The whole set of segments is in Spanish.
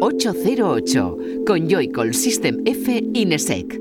808 con Joycall System F Inesec.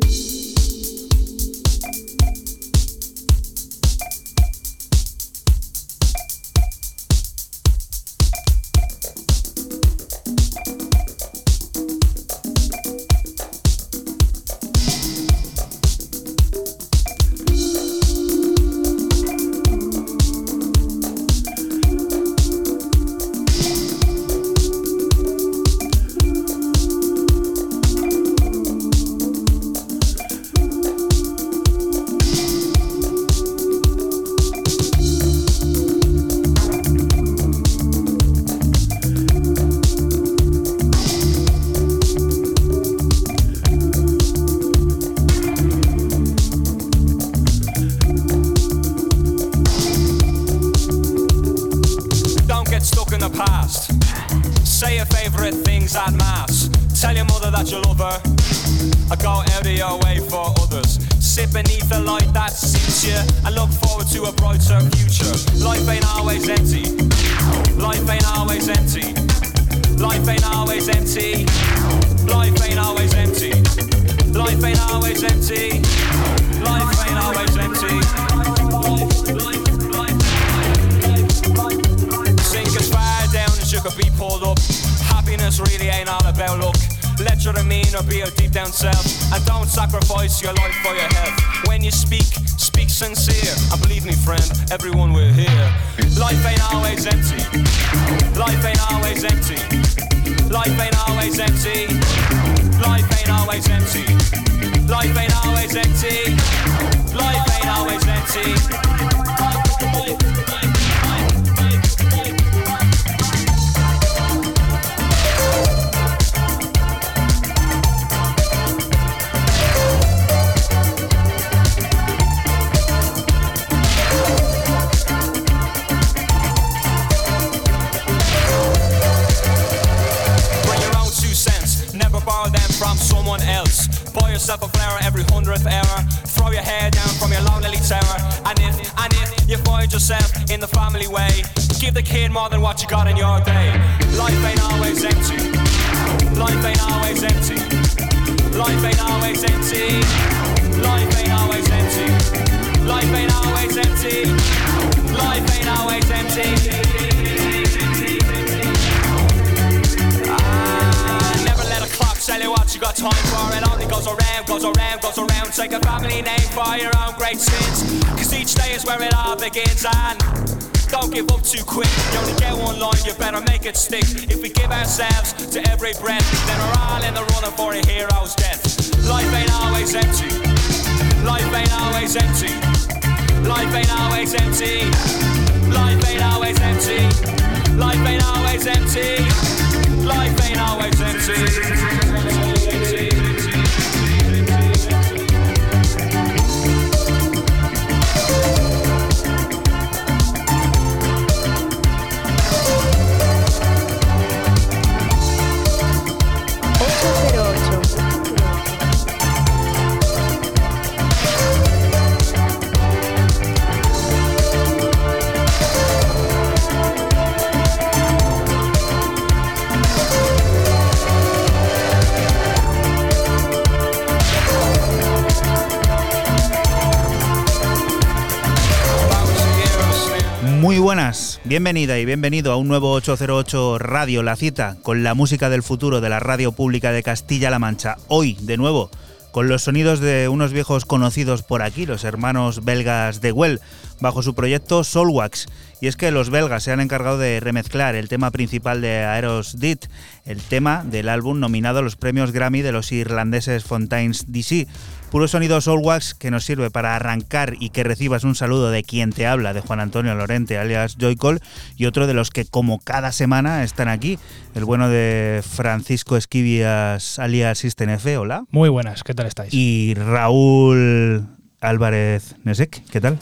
Bienvenida y bienvenido a un nuevo 808 Radio, la cita con la música del futuro de la radio pública de Castilla-La Mancha. Hoy, de nuevo, con los sonidos de unos viejos conocidos por aquí, los hermanos belgas de Well, bajo su proyecto Soulwax. Y es que los belgas se han encargado de remezclar el tema principal de Aerosmith, el tema del álbum nominado a los premios Grammy de los irlandeses Fontaines DC. Puro sonido Soulwax que nos sirve para arrancar y que recibas un saludo de quien te habla, de Juan Antonio Lorente, alias Joycol, y otro de los que como cada semana están aquí, el bueno de Francisco Esquivias, alias System F, hola. Muy buenas, ¿qué tal estáis? Y Raúl Álvarez Nesek, ¿qué tal?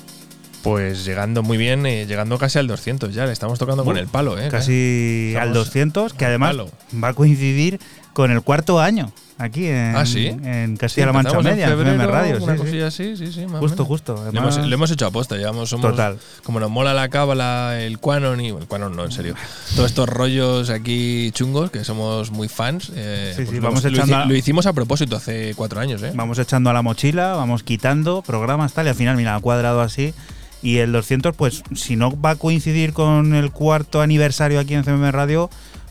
Pues llegando muy bien, eh, llegando casi al 200 ya, le estamos tocando con el palo, ¿eh? Casi al 200, que además va a coincidir con el cuarto año aquí en, ¿Ah, en Castilla-La Mancha Media, en, febrero, Radio. Una cosilla así, sí, sí. justo, justo. Le hemos, hemos, hecho aposta, llevamos, somos, Total. Como nos mola la cábala, el Quanon y. El Quanon no, en serio. Todos estos rollos aquí chungos, que somos muy fans. Eh, sí, sí, pues vamos lo, echando lo, hicimos a propósito hace cuatro años, ¿eh? Vamos echando a la mochila, vamos quitando programas, tal, y al final, mira, ha cuadrado así. Y el 200, pues si no va a coincidir con el cuarto aniversario aquí en CMM Radio,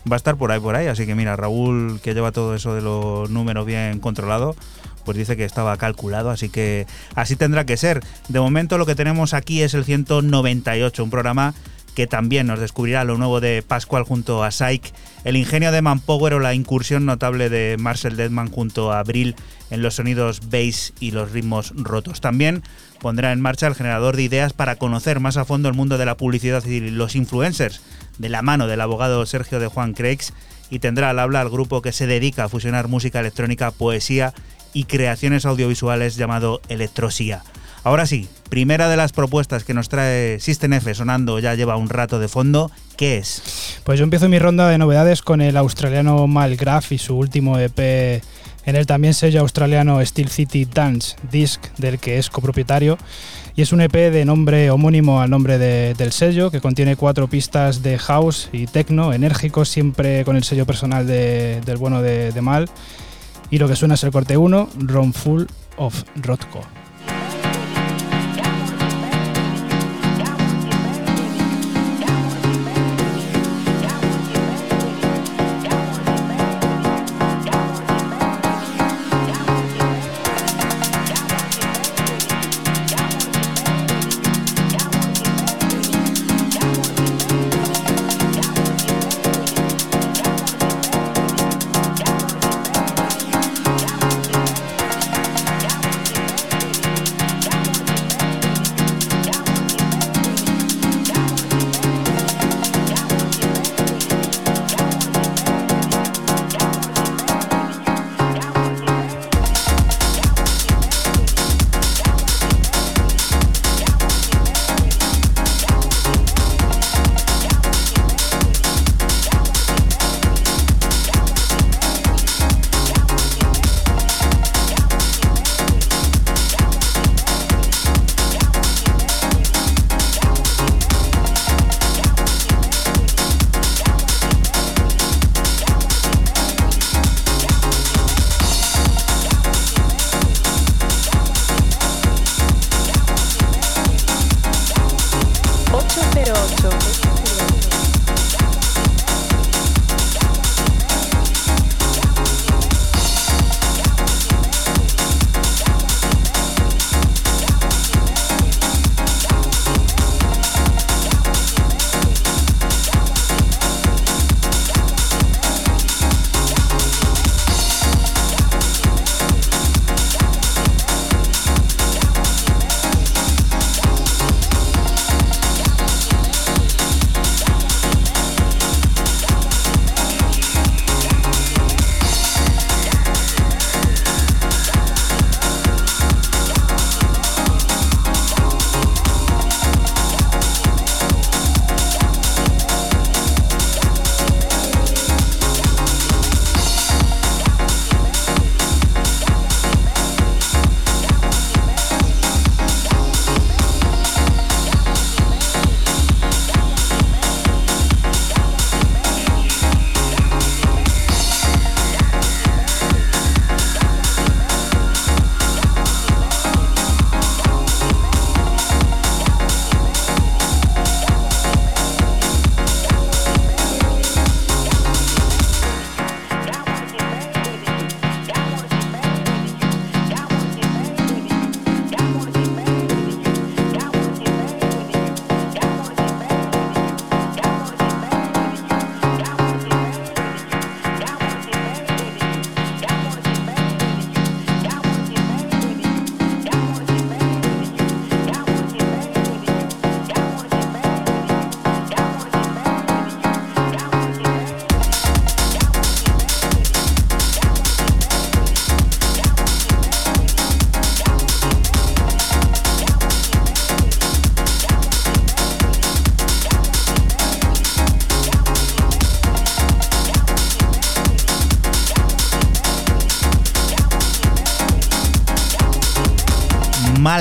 va a estar por ahí, por ahí. Así que mira, Raúl, que lleva todo eso de los números bien controlado, pues dice que estaba calculado, así que así tendrá que ser. De momento lo que tenemos aquí es el 198, un programa que también nos descubrirá lo nuevo de Pascual junto a Syke, el ingenio de Manpower o la incursión notable de Marcel Deadman junto a Abril en los sonidos bass y los ritmos rotos. También pondrá en marcha el generador de ideas para conocer más a fondo el mundo de la publicidad y los influencers, de la mano del abogado Sergio de Juan Creix, y tendrá al habla al grupo que se dedica a fusionar música electrónica, poesía y creaciones audiovisuales llamado Electrosía. Ahora sí, primera de las propuestas que nos trae System F sonando ya lleva un rato de fondo, ¿qué es? Pues yo empiezo mi ronda de novedades con el australiano Malgraph y su último EP en el también sello australiano Steel City Dance Disc, del que es copropietario. Y es un EP de nombre homónimo al nombre del sello, que contiene cuatro pistas de house y techno enérgicos, siempre con el sello personal del bueno de, de Mal. Y lo que suena es el corte 1, Run Full of Rotko.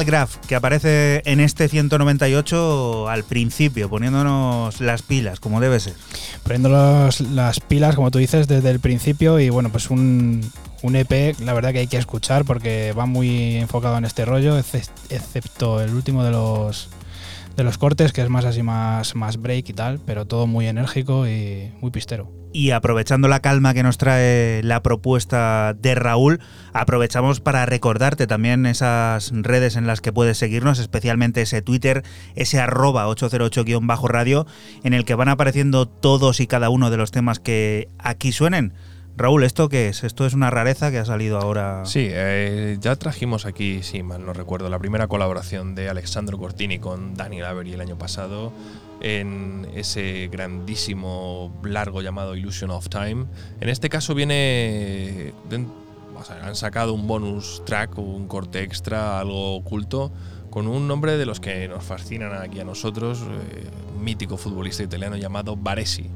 Malgraf, que aparece en este 198 al principio, poniéndonos las pilas, como debe ser. Poniéndonos las pilas, como tú dices, desde el principio y bueno, pues un, un EP, la verdad que hay que escuchar porque va muy enfocado en este rollo, excepto el último de los de los cortes, que es más así, más, más break y tal, pero todo muy enérgico y muy pistero. Y aprovechando la calma que nos trae la propuesta de Raúl, aprovechamos para recordarte también esas redes en las que puedes seguirnos, especialmente ese Twitter, ese arroba 808-radio, en el que van apareciendo todos y cada uno de los temas que aquí suenen. Raúl, ¿esto qué es? Esto es una rareza que ha salido ahora. Sí, eh, ya trajimos aquí, si mal no recuerdo, la primera colaboración de Alexandro Cortini con Daniel Avery el año pasado en ese grandísimo largo llamado Illusion of Time. En este caso viene. han sacado un bonus track, un corte extra, algo oculto, con un nombre de los que nos fascinan aquí a nosotros, eh, un mítico futbolista italiano llamado Baresi.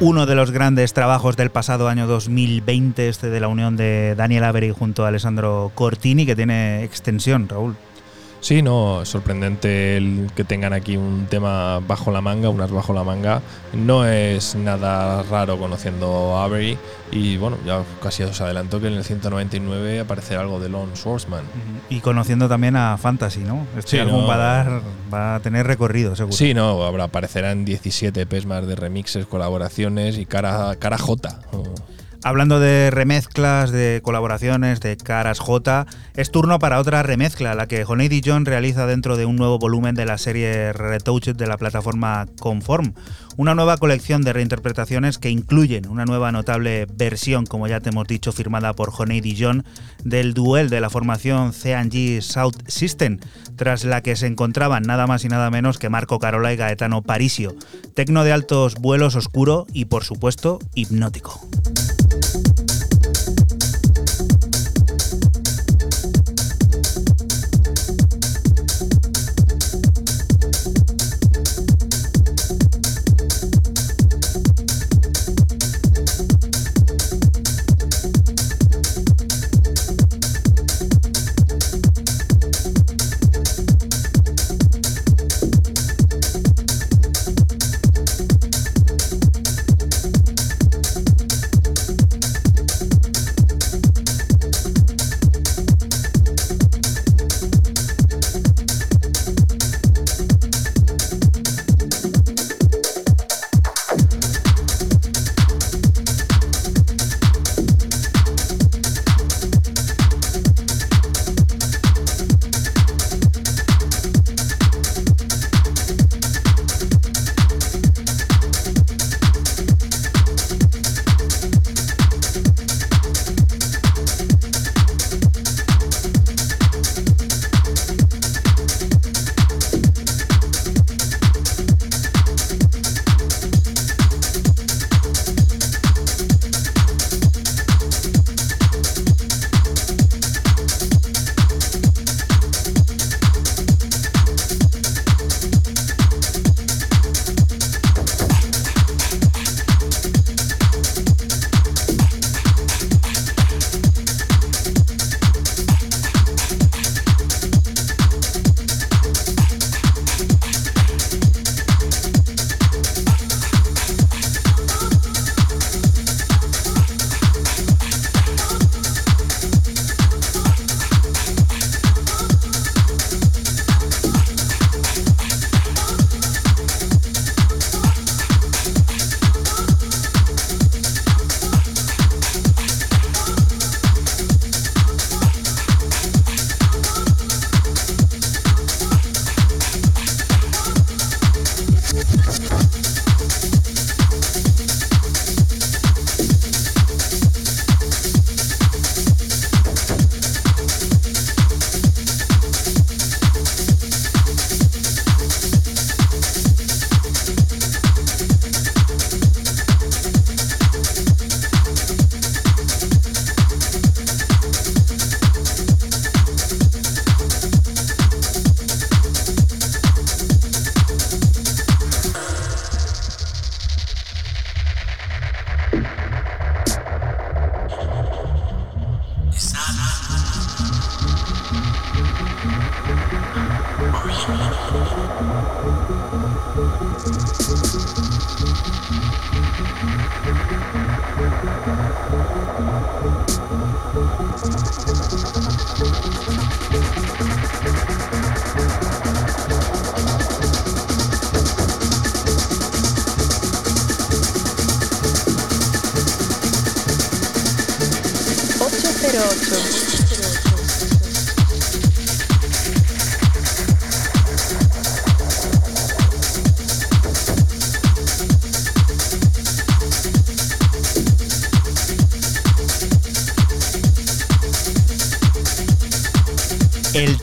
Uno de los grandes trabajos del pasado año 2020, este de la unión de Daniel Avery junto a Alessandro Cortini, que tiene extensión, Raúl. Sí, no, sorprendente el que tengan aquí un tema bajo la manga, unas bajo la manga. No es nada raro conociendo a Avery y bueno, ya casi os adelanto que en el 199 aparecerá algo de Lone Swordsman. Y conociendo también a Fantasy, ¿no? Este álbum va, a dar, va a tener recorrido, seguro. Sí, no, habrá, aparecerán 17 EPs más de remixes, colaboraciones y cara, cara J. Hablando de remezclas, de colaboraciones, de caras J, es turno para otra remezcla, la que Honey John realiza dentro de un nuevo volumen de la serie Retouched de la plataforma Conform. Una nueva colección de reinterpretaciones que incluyen una nueva notable versión, como ya te hemos dicho, firmada por Honey John, del duel de la formación C&G South System, tras la que se encontraban nada más y nada menos que Marco Carola y Gaetano Parisio. Tecno de altos vuelos oscuro y, por supuesto, hipnótico.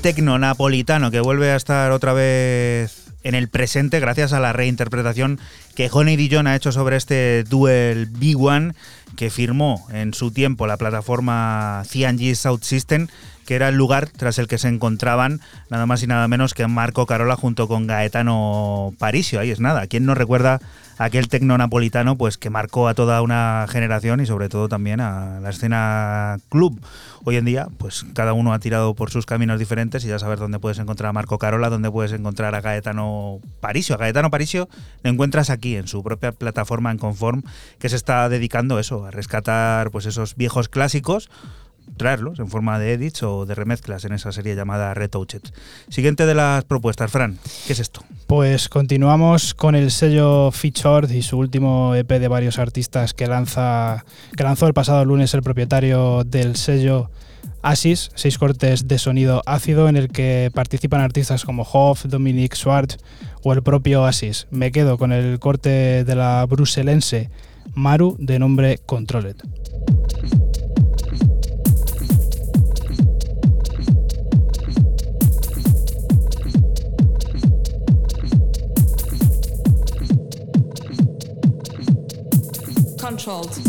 Tecno napolitano que vuelve a estar otra vez en el presente gracias a la reinterpretación que Honey Dijon ha hecho sobre este Duel B1 que firmó en su tiempo la plataforma CNG South System que era el lugar tras el que se encontraban nada más y nada menos que Marco Carola junto con Gaetano Parisio. Ahí es nada. ¿Quién no recuerda aquel tecno napolitano pues que marcó a toda una generación y sobre todo también a la escena club. Hoy en día, pues cada uno ha tirado por sus caminos diferentes y ya sabes dónde puedes encontrar a Marco Carola, dónde puedes encontrar a Gaetano Parisio. A Gaetano Parisio lo encuentras aquí en su propia plataforma en Conform que se está dedicando eso, a rescatar pues esos viejos clásicos en forma de edits o de remezclas en esa serie llamada Retouched. Siguiente de las propuestas, Fran, ¿qué es esto? Pues continuamos con el sello Featured y su último EP de varios artistas que, lanza, que lanzó el pasado lunes el propietario del sello Asis, seis cortes de sonido ácido en el que participan artistas como Hoff, Dominic Schwartz o el propio Asis. Me quedo con el corte de la bruselense Maru de nombre Controlled. Controlled.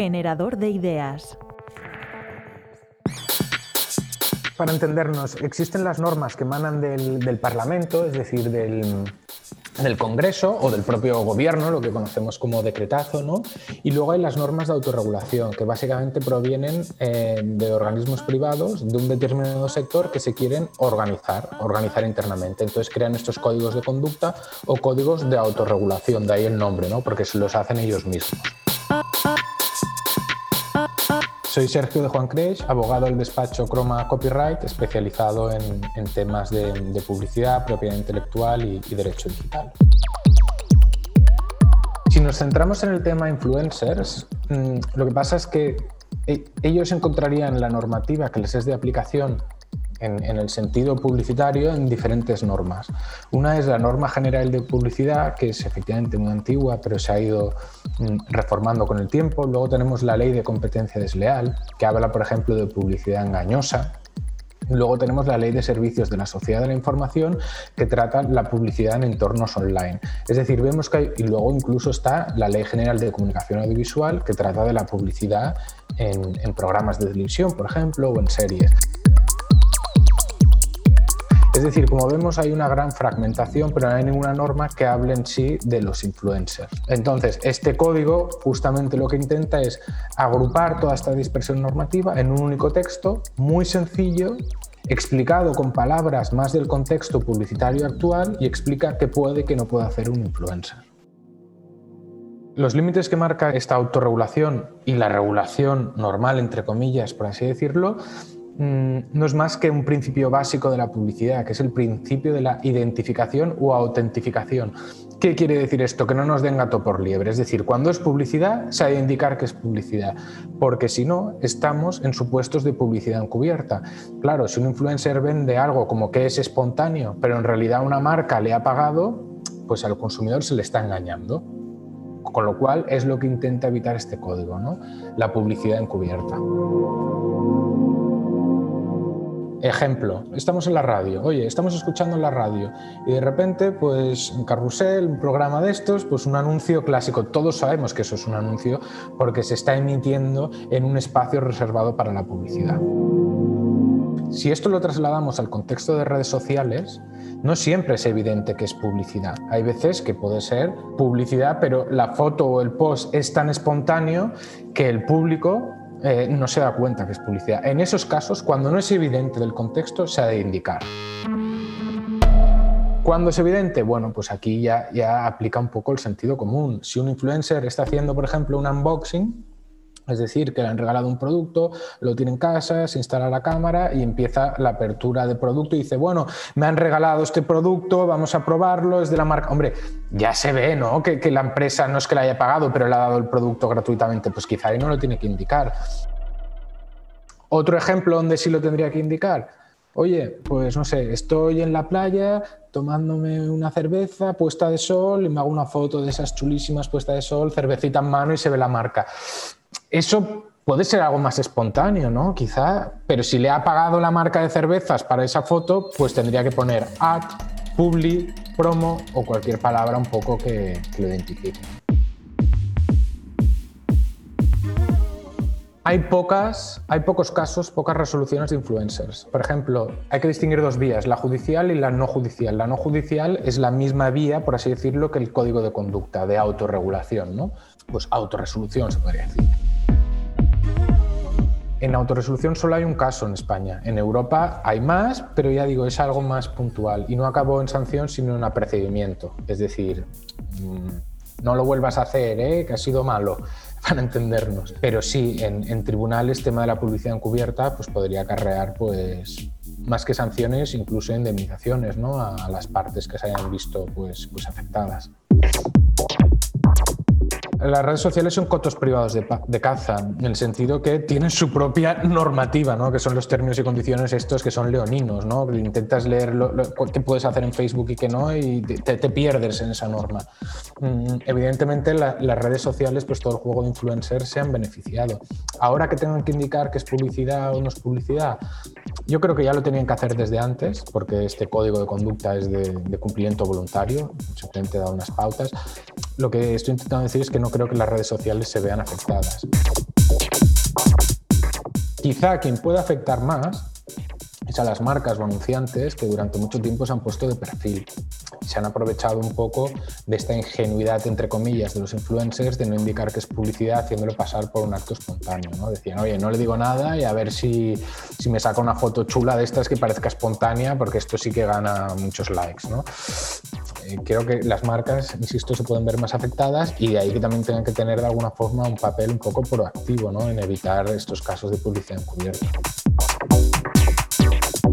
Generador de ideas. Para entendernos, existen las normas que emanan del, Parlamento, es decir, del, Congreso o del propio gobierno, lo que conocemos como decretazo, ¿no? Y luego hay las normas de autorregulación, que básicamente provienen eh, de organismos privados de un determinado sector que se quieren organizar, organizar internamente. Entonces crean estos códigos de conducta o códigos de autorregulación, de ahí el nombre, ¿no? Porque se los hacen ellos mismos. Soy Sergio de Juan Creix, abogado del despacho Croma Copyright, especializado en, temas de, publicidad, propiedad intelectual y, y derecho digital. Si nos centramos en el tema influencers, mm, lo que pasa es que eh, ellos encontrarían la normativa que les es de aplicación en, el sentido publicitario en diferentes normas. Una es la norma general de publicidad, que es efectivamente muy antigua, pero se ha ido mm, reformando con el tiempo. Luego tenemos la ley de competencia desleal, que habla, por ejemplo, de publicidad engañosa. Luego tenemos la Ley de Servicios de la Sociedad de la Información que trata la publicidad en entornos online. Es decir, vemos que hay, y luego incluso está la Ley General de Comunicación Audiovisual que trata de la publicidad en, en programas de televisión, por ejemplo, o en series. Es decir, como vemos hay una gran fragmentación, pero no hay ninguna norma que hable en sí de los influencers. Entonces, este código justamente lo que intenta es agrupar toda esta dispersión normativa en un único texto muy sencillo explicado con palabras más del contexto publicitario actual y explica qué puede y qué no puede hacer un influencer. Los límites que marca esta autorregulación y la regulación normal, entre comillas, por así decirlo, no es más que un principio básico de la publicidad, que es el principio de la identificación o autentificación. ¿Qué quiere decir esto? Que no nos den gato por liebre. Es decir, cuando es publicidad, se ha de indicar que es publicidad, porque si no, estamos en supuestos de publicidad encubierta. Claro, si un influencer vende algo como que es espontáneo, pero en realidad una marca le ha pagado, pues al consumidor se le está engañando. Con lo cual es lo que intenta evitar este código, ¿no? la publicidad encubierta. Ejemplo, estamos en la radio, oye, estamos escuchando en la radio y de repente, pues en Carrusel, un programa de estos, pues un anuncio clásico. Todos sabemos que eso es un anuncio porque se está emitiendo en un espacio reservado para la publicidad. Si esto lo trasladamos al contexto de redes sociales, no siempre es evidente que es publicidad. Hay veces que puede ser publicidad, pero la foto o el post es tan espontáneo que el público eh, no se da cuenta que es publicidad. En esos casos, cuando no es evidente del contexto, se ha de indicar. Cuando es evidente, bueno, pues aquí ya, ya aplica un poco el sentido común. Si un influencer está haciendo, por ejemplo, un unboxing, es decir, que le han regalado un producto, lo tiene en casa, se instala la cámara y empieza la apertura de producto y dice, bueno, me han regalado este producto, vamos a probarlo, es de la marca. Hombre, ya se ve, ¿no? Que, la empresa no es que le haya pagado, pero le ha dado el producto gratuitamente. Pues quizá ahí no lo tiene que indicar. Otro ejemplo donde sí lo tendría que indicar. Oye, pues no sé, estoy en la playa tomándome una cerveza puesta de sol y me hago una foto de esas chulísimas puesta de sol, cervecita en mano y se ve la marca eso puede ser algo más espontáneo, ¿no? Quizá, pero si le ha pagado la marca de cervezas para esa foto, pues tendría que poner ad, publi, promo o cualquier palabra un poco que, lo identifique. Hay, pocas, hay pocos casos, pocas resoluciones de influencers. Por ejemplo, hay que distinguir dos vías, la judicial y la no judicial. La no judicial es la misma vía, por así decirlo, que el código de conducta, de autorregulación, ¿no? Pues autorresolución se podría decir. En autoresolución solo hay un caso en España. En Europa hay más, pero ya digo, es algo más puntual y no acabó en sanción sino en apercibimiento. Es decir, mm, no lo vuelvas a hacer, ¿eh? que ha sido malo, para entendernos. Pero sí, en, tribunales, tema de la publicidad encubierta, pues podría acarrear pues, más que sanciones, incluso indemnizaciones ¿no? a, las partes que se hayan visto pues, pues afectadas. Las redes sociales son cotos privados de, caza, en el sentido que tienen su propia normativa, ¿no? que son los términos y condiciones estos que son leoninos, ¿no? intentas leer lo, qué puedes hacer en Facebook y qué no y te, pierdes en esa norma. Mm, evidentemente las redes sociales, pues todo el juego de influencers se han beneficiado. Ahora que tengan que indicar que es publicidad o no es publicidad, yo creo que ya lo tenían que hacer desde antes, porque este código de conducta es de, de cumplimiento voluntario, simplemente da unas pautas. Lo que estoy intentando decir es que no creo que las redes sociales se vean afectadas. Quizá quien pueda afectar más es a las marcas o anunciantes que durante mucho tiempo se han puesto de perfil. se han aprovechado un poco de esta ingenuidad, entre comillas, de los influencers de no indicar que es publicidad haciéndolo pasar por un acto espontáneo. ¿no? Decían, oye, no le digo nada y a ver si, si me saca una foto chula de estas que parezca espontánea, porque esto sí que gana muchos likes. ¿no? Eh, creo que las marcas, insisto, se pueden ver más afectadas y de ahí que también tengan que tener de alguna forma un papel un poco proactivo ¿no? en evitar estos casos de publicidad encubierta.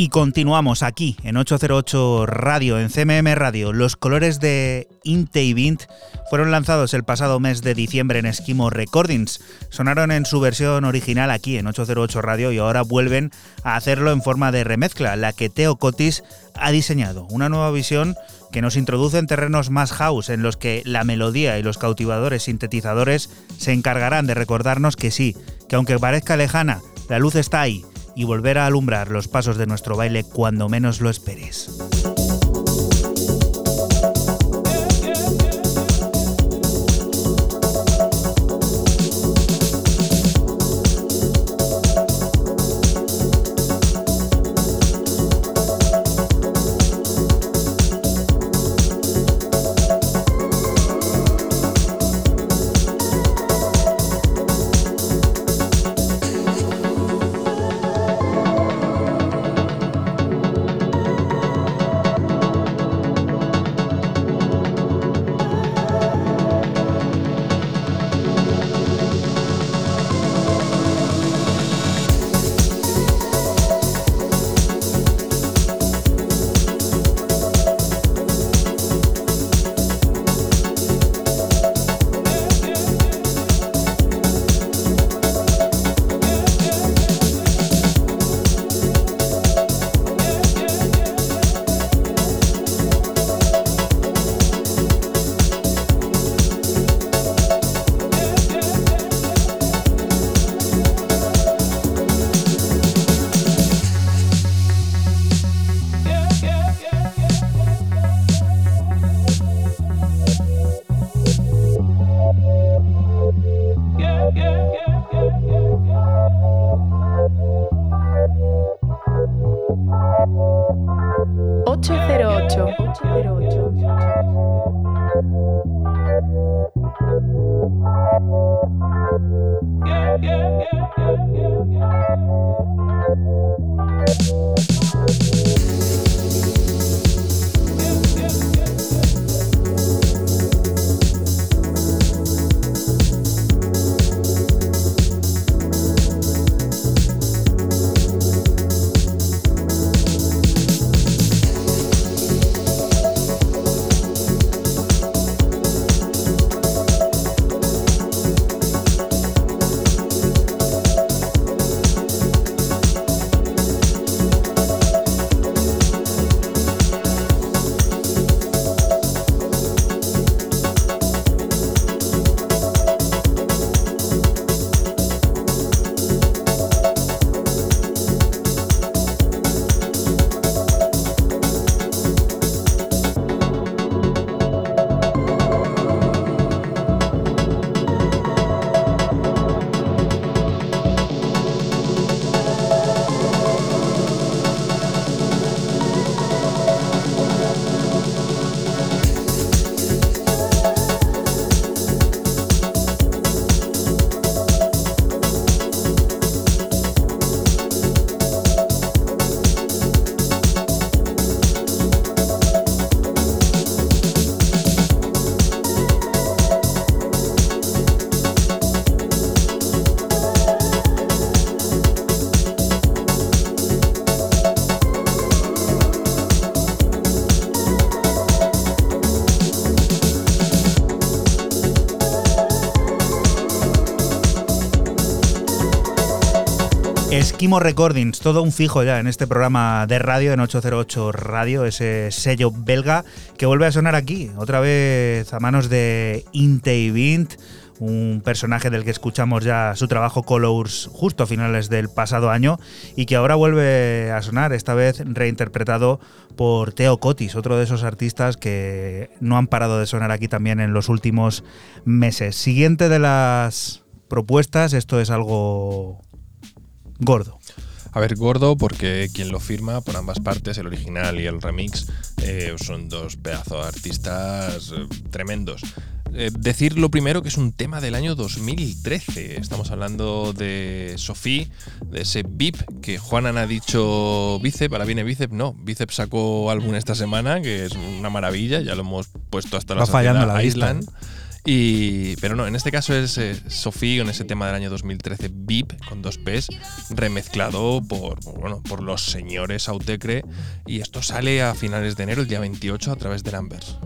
Y continuamos aquí en 808 Radio, en CMM Radio. Los colores de Inte y Vint fueron lanzados el pasado mes de diciembre en Esquimo Recordings. Sonaron en su versión original aquí en 808 Radio y ahora vuelven a hacerlo en forma de remezcla, la que Teo Cotis ha diseñado. Una nueva visión que nos introduce en terrenos más house, en los que la melodía y los cautivadores sintetizadores se encargarán de recordarnos que sí, que aunque parezca lejana, la luz está ahí y volver a alumbrar los pasos de nuestro baile cuando menos lo esperes. Esquimo Recordings, todo un fijo ya en este programa de radio, en 808 Radio, ese sello belga que vuelve a sonar aquí, otra vez a manos de Inte Vint, un personaje del que escuchamos ya su trabajo Colors justo a finales del pasado año y que ahora vuelve a sonar, esta vez reinterpretado por Teo Cotis, otro de esos artistas que no han parado de sonar aquí también en los últimos meses. Siguiente de las propuestas, esto es algo gordo. A ver, gordo, porque quien lo firma por ambas partes, el original y el remix, eh, son dos pedazos de artistas eh, tremendos. Eh, decir lo primero que es un tema del año 2013. Estamos hablando de Sofía, de ese VIP que Juanan ha dicho bíceps, ahora viene bíceps, no, bíceps sacó álbum esta semana, que es una maravilla, ya lo hemos puesto hasta la, Va fallando vista, Island. Y, pero no, en este caso es eh, en ese tema del año 2013, VIP, con dos P's, remezclado por, bueno, por los señores Autecre. Y esto sale a finales de enero, el día 28, a través de Lambers.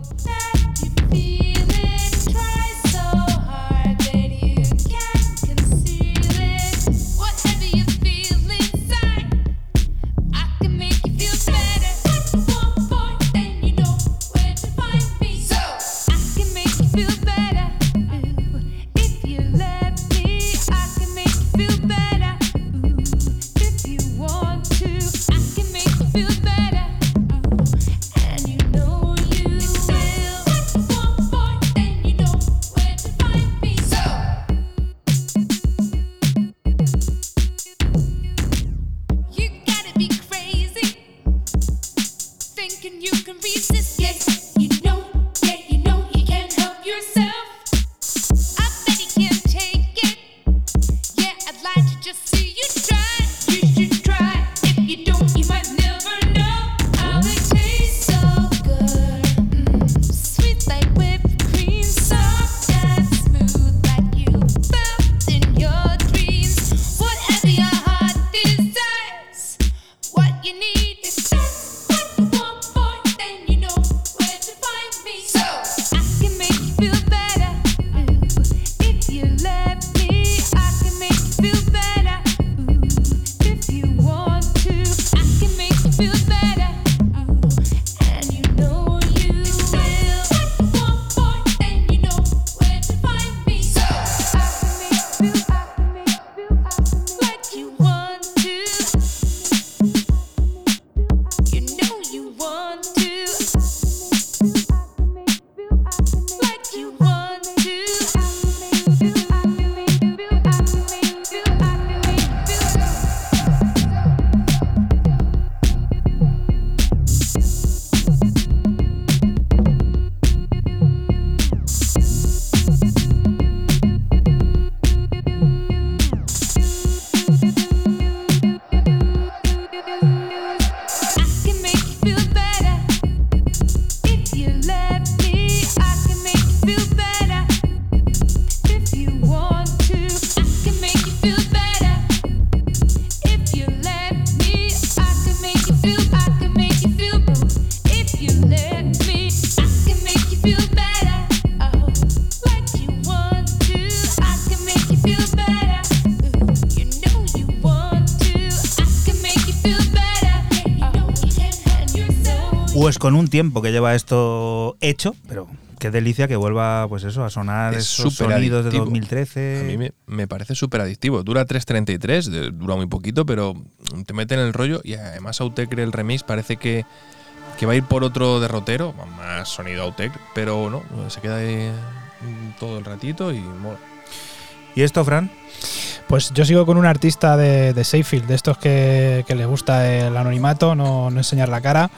Con un tiempo que lleva esto hecho, pero qué delicia que vuelva pues eso a sonar Es esos súper sonidos de adictivo. 2013. A mí me, me parece súper adictivo. Dura 3.33, de- dura muy poquito, pero te mete en el rollo y además Autecre el remix parece que, que va a ir por otro derrotero, más sonido Autec, pero no, se queda ahí mm, todo el ratito y mola. ¿Y esto, Fran? Pues yo sigo con un artista de, de Seyfield, de estos que, que les gusta el anonimato, no, no enseñar la cara.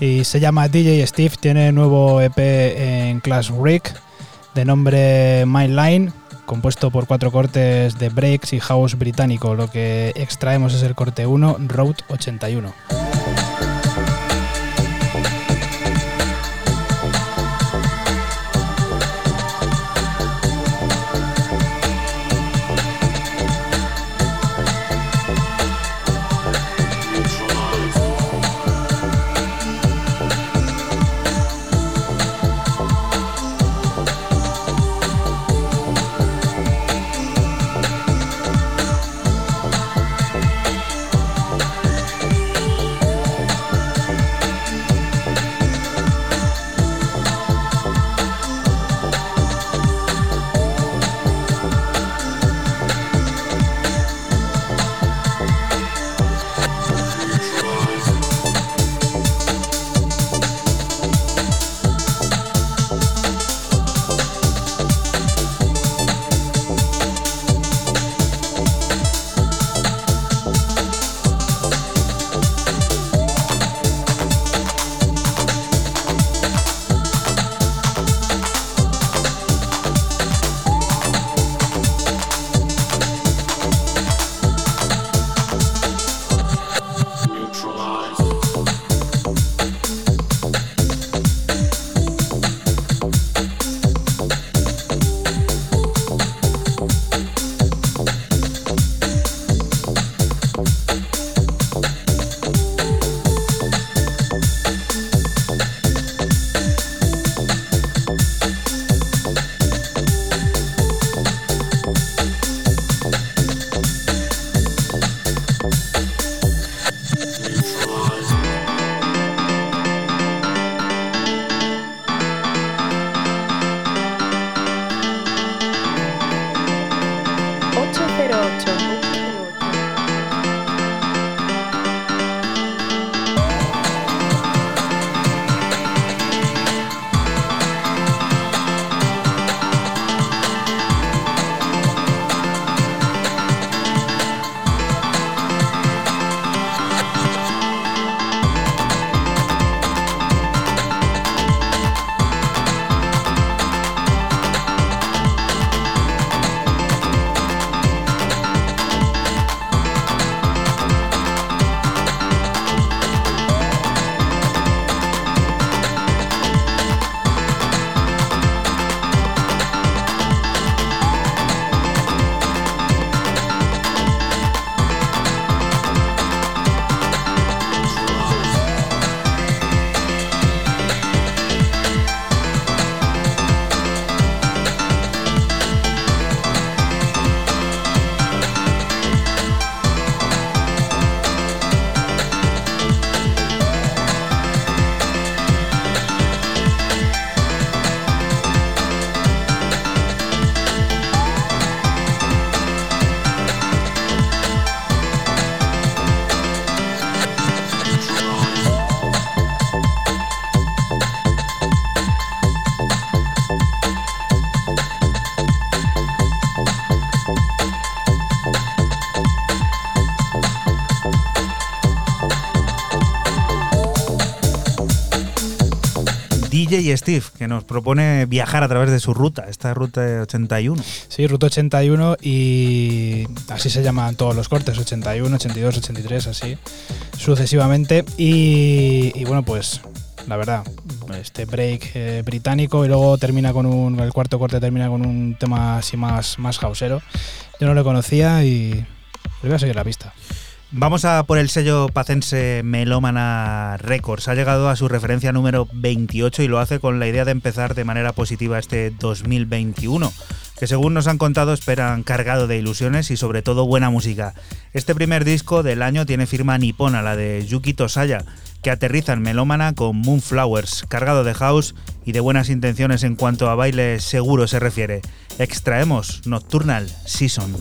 Y se llama DJ Steve, tiene nuevo EP en Class Rick de nombre My Line, compuesto por cuatro cortes de breaks y house británico. Lo que extraemos es el corte 1, Road 81. DJ Steve, que nos propone viajar a través de su ruta, esta ruta 81. Sí, Ruta 81 y así se llaman todos los cortes, 81, 82, 83, así sucesivamente. Y, bueno, pues la verdad, este break eh, británico y luego termina con un, el cuarto corte termina con un tema así más, más hausero. Yo no lo conocía y le voy a seguir la pista. Vamos a por el sello pacense Melómana Records. Ha llegado a su referencia número 28 y lo hace con la idea de empezar de manera positiva este 2021, que según nos han contado esperan cargado de ilusiones y sobre todo buena música. Este primer disco del año tiene firma nipona, la de Yuki Tosaya, que aterriza en Melómana con Moonflowers, cargado de house y de buenas intenciones en cuanto a baile seguro se refiere. Extraemos Nocturnal Season.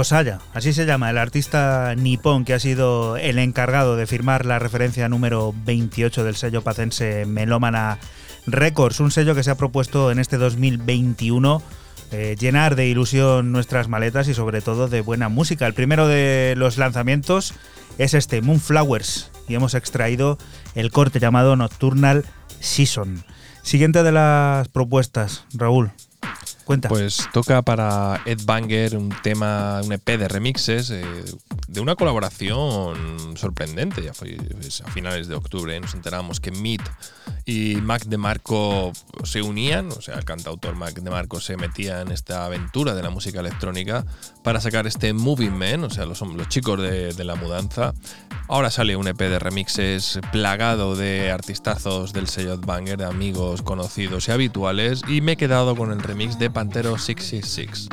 Tosaya, así se llama, el artista nipón que ha sido el encargado de firmar la referencia número 28 del sello pacense Melómana Records, un sello que se ha propuesto en este 2021 eh, llenar de ilusión nuestras maletas y sobre todo de buena música. El primero de los lanzamientos es este, Moonflowers, y hemos extraído el corte llamado Nocturnal Season. Siguiente de las propuestas, Raúl. Pues toca para Ed Banger un tema, un EP de remixes eh, de una colaboración sorprendente. Ya fue pues, a finales de octubre nos enteramos que Meat y Mac DeMarco se unían, o sea, el cantautor Mac DeMarco se metía en esta aventura de la música electrónica para sacar este Moving Man, o sea, los, chicos de, de la mudanza. Ahora sale un EP de remixes plagado de artistazos del sello Banger, de amigos conocidos y habituales, y me he quedado con el remix de Pantero 666.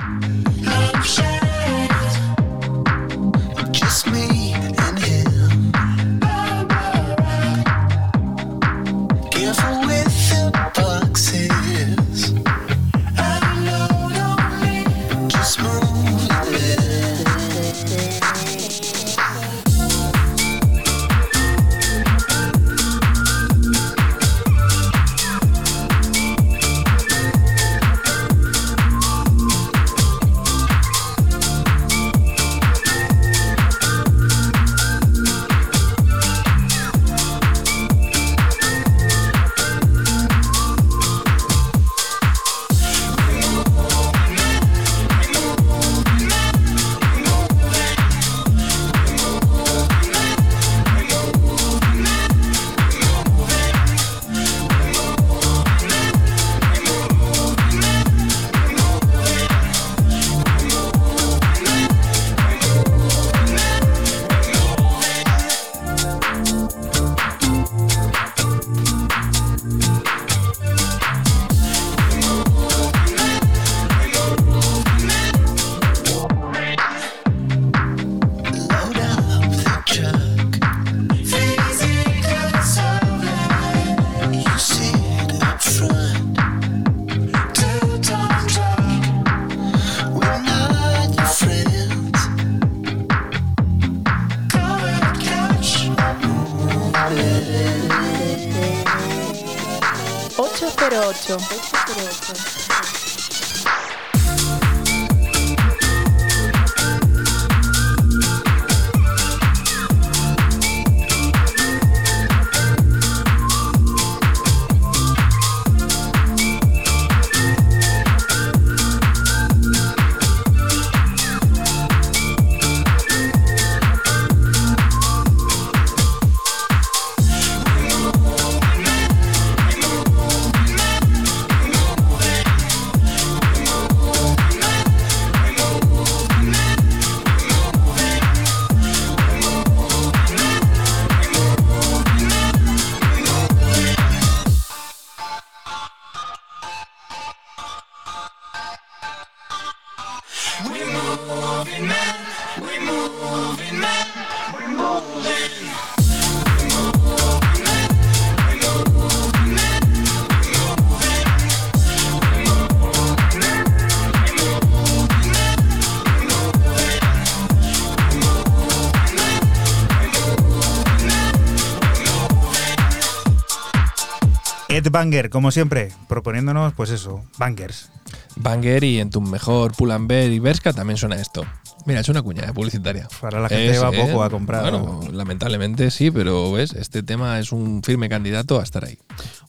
Banger, como siempre, proponiéndonos, pues eso, bangers. Banger y en tu mejor Pull&Bear y Berska también suena esto. Mira, es una cuña publicitaria. Para la gente va poco a comprar. Bueno, lamentablemente sí, pero ves, este tema es un firme candidato a estar ahí.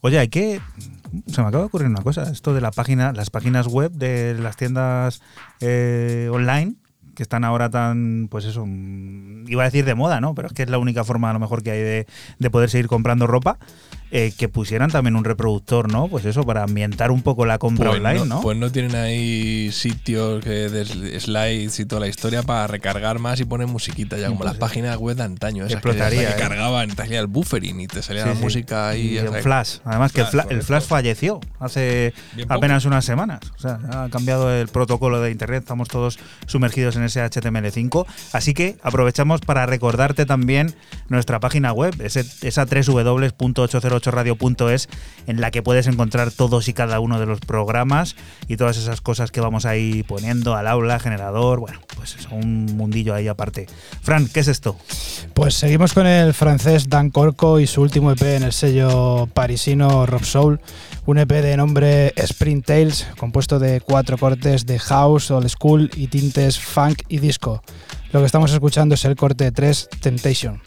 Oye, hay que. Se me acaba de ocurrir una cosa. Esto de la página, las páginas web de las tiendas eh, online, que están ahora tan, pues eso, mm, iba a decir de moda, ¿no? Pero es que es la única forma a lo mejor que hay de, de poder seguir comprando ropa. Eh, que pusieran también un reproductor, ¿no? Pues eso, para ambientar un poco la compra Pues online, no, ¿no? Pues no tienen ahí sitios que de sl- slides y toda la historia para recargar más y poner musiquita ya, como Pues, las páginas web de antaño. Esas explotaría, que, que ¿eh? cargaban, te salía el buffering y te salía Sí, la sí. música ahí. Y ya sabes. Flash. Además que el, Flash, Fla- el correcto. Flash falleció hace Bien poco. apenas unas semanas. O sea, ha cambiado el protocolo de Internet. Estamos todos sumergidos en ese HTML5. Así que aprovechamos para recordarte también nuestra página web, ese, esa www.808radio.es, en la que puedes encontrar todos y cada uno de los programas y todas esas cosas que vamos ahí poniendo al aula, generador. Bueno, pues es un mundillo ahí aparte. Fran, ¿qué es esto? Pues seguimos con el francés Dan Corco y su último EP en el sello parisino Rob Soul, un EP de nombre Spring Tales, compuesto de cuatro cortes de house, old school y tintes funk y disco. Lo que estamos escuchando es el corte 3 Temptation.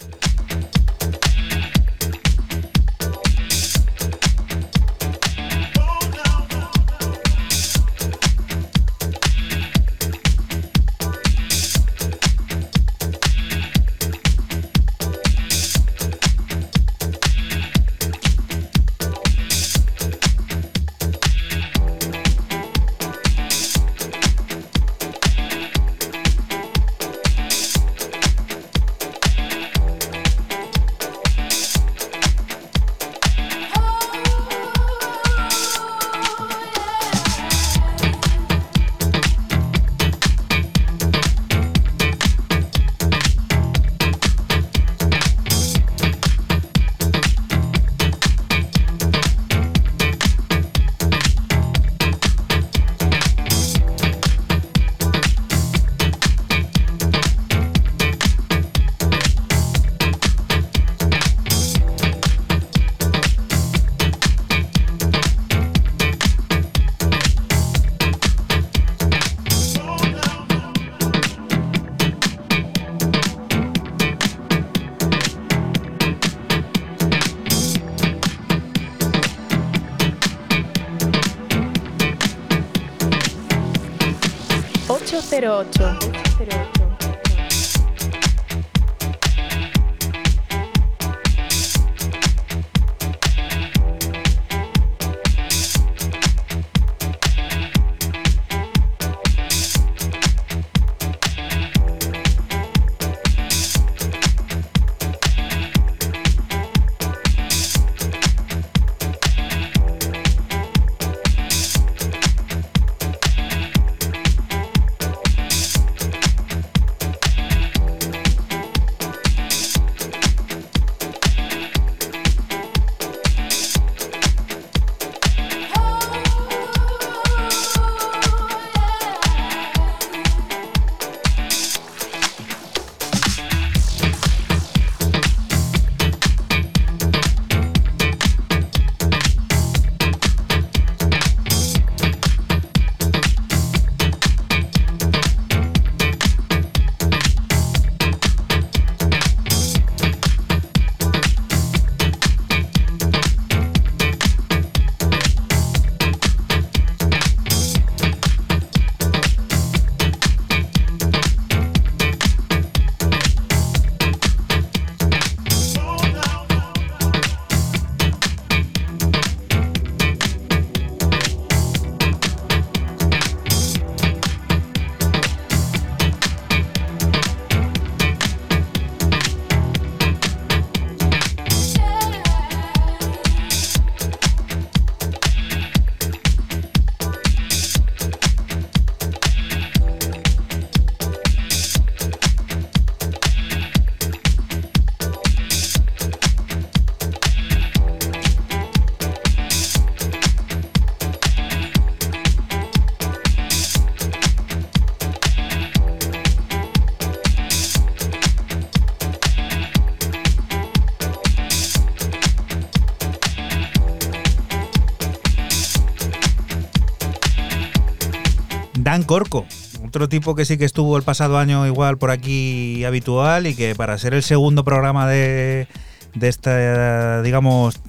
Corco, otro tipo que sí que estuvo el pasado año igual por aquí habitual y que para ser el segundo programa de, de esta, digamos,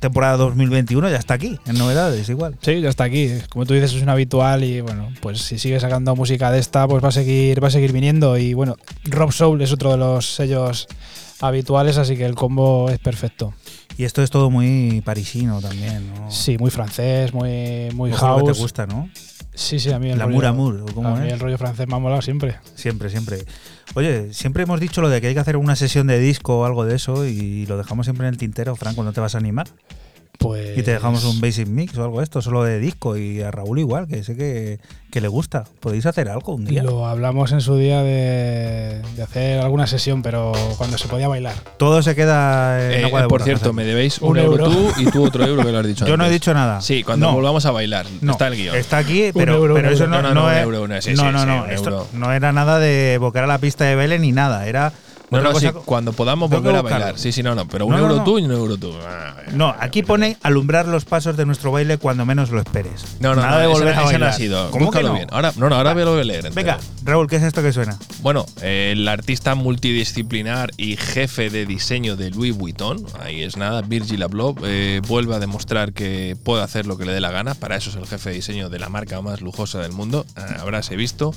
temporada 2021 ya está aquí, en novedades igual. Sí, ya está aquí. Como tú dices, es un habitual y bueno, pues si sigue sacando música de esta, pues va a seguir, va a seguir viniendo. Y bueno, Rob Soul es otro de los sellos habituales, así que el combo es perfecto. Y esto es todo muy parisino también, ¿no? Sí, muy francés, muy, muy Ojo lo que house. te gusta, ¿no? Sí, sí, a mí el L'amour, rollo, amour, ¿o cómo a mí es? el rollo francés me ha molado siempre. Siempre, siempre. Oye, siempre hemos dicho lo de que hay que hacer una sesión de disco o algo de eso y lo dejamos siempre en el tintero, Franco, ¿no te vas a animar? Pues Y te dejamos un basic mix o algo de esto, solo de disco y a Raúl igual, que sé que, que le gusta. ¿Podéis hacer algo un día? Lo hablamos en su día de, de hacer alguna sesión, pero cuando se podía bailar. Todo se queda en Eh, agua de por borrajas cierto, me debéis un, Un euro, euro. tú y tú otro euro que lo has dicho Yo no he dicho nada. Sí, cuando No. volvamos a bailar. No, está el guion. Está aquí, pero, euro, pero un eso no, No, no, no, un es- euro, no, sí, no, sí, no, sí, no, un esto euro. no era nada de evocar a la pista de Belén ni nada, era No, otra no, sí, cosa- cuando podamos que volver a bailar. Sí, sí, no, no, pero un No, no, euro no. tú y un euro tú. Ah, No, aquí pone alumbrar los pasos de nuestro baile cuando menos lo esperes. No, no, nada no, de volver no- a ese no bailar. ha sido. ¿Cómo que Búscalo no? bien. Ahora, no, no, ahora lo voy a leer. entero. Venga, Raúl, ¿qué es esto que suena? Bueno, eh, el artista multidisciplinar y jefe de diseño de Louis Vuitton, ahí es nada, Virgil Abloh, eh, vuelve a demostrar que puede hacer lo que le dé la gana. Para eso es el jefe de diseño de la marca más lujosa del mundo, eh, habráse visto.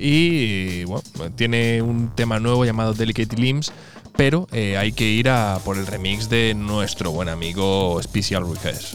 Y bueno, tiene un tema nuevo llamado Delicate Limbs, pero eh, hay que ir a por el remix de nuestro buen amigo Special Request.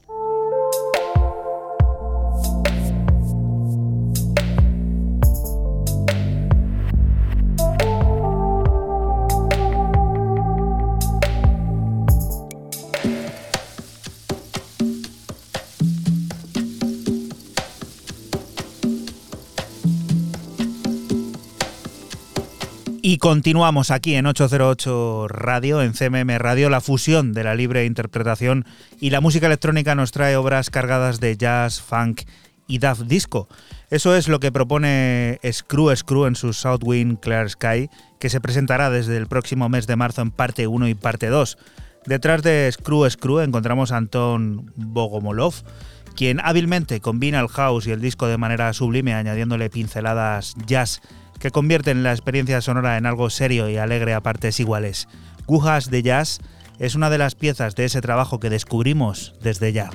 Y continuamos aquí en 808 Radio, en CMM Radio, la fusión de la libre interpretación y la música electrónica nos trae obras cargadas de jazz, funk y daft disco. Eso es lo que propone Screw Screw en su Southwind Clear Sky, que se presentará desde el próximo mes de marzo en parte 1 y parte 2. Detrás de Screw Screw encontramos a Anton Bogomolov, quien hábilmente combina el house y el disco de manera sublime, añadiéndole pinceladas jazz que convierten la experiencia sonora en algo serio y alegre a partes iguales. Gujas de Jazz es una de las piezas de ese trabajo que descubrimos desde ya.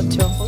808.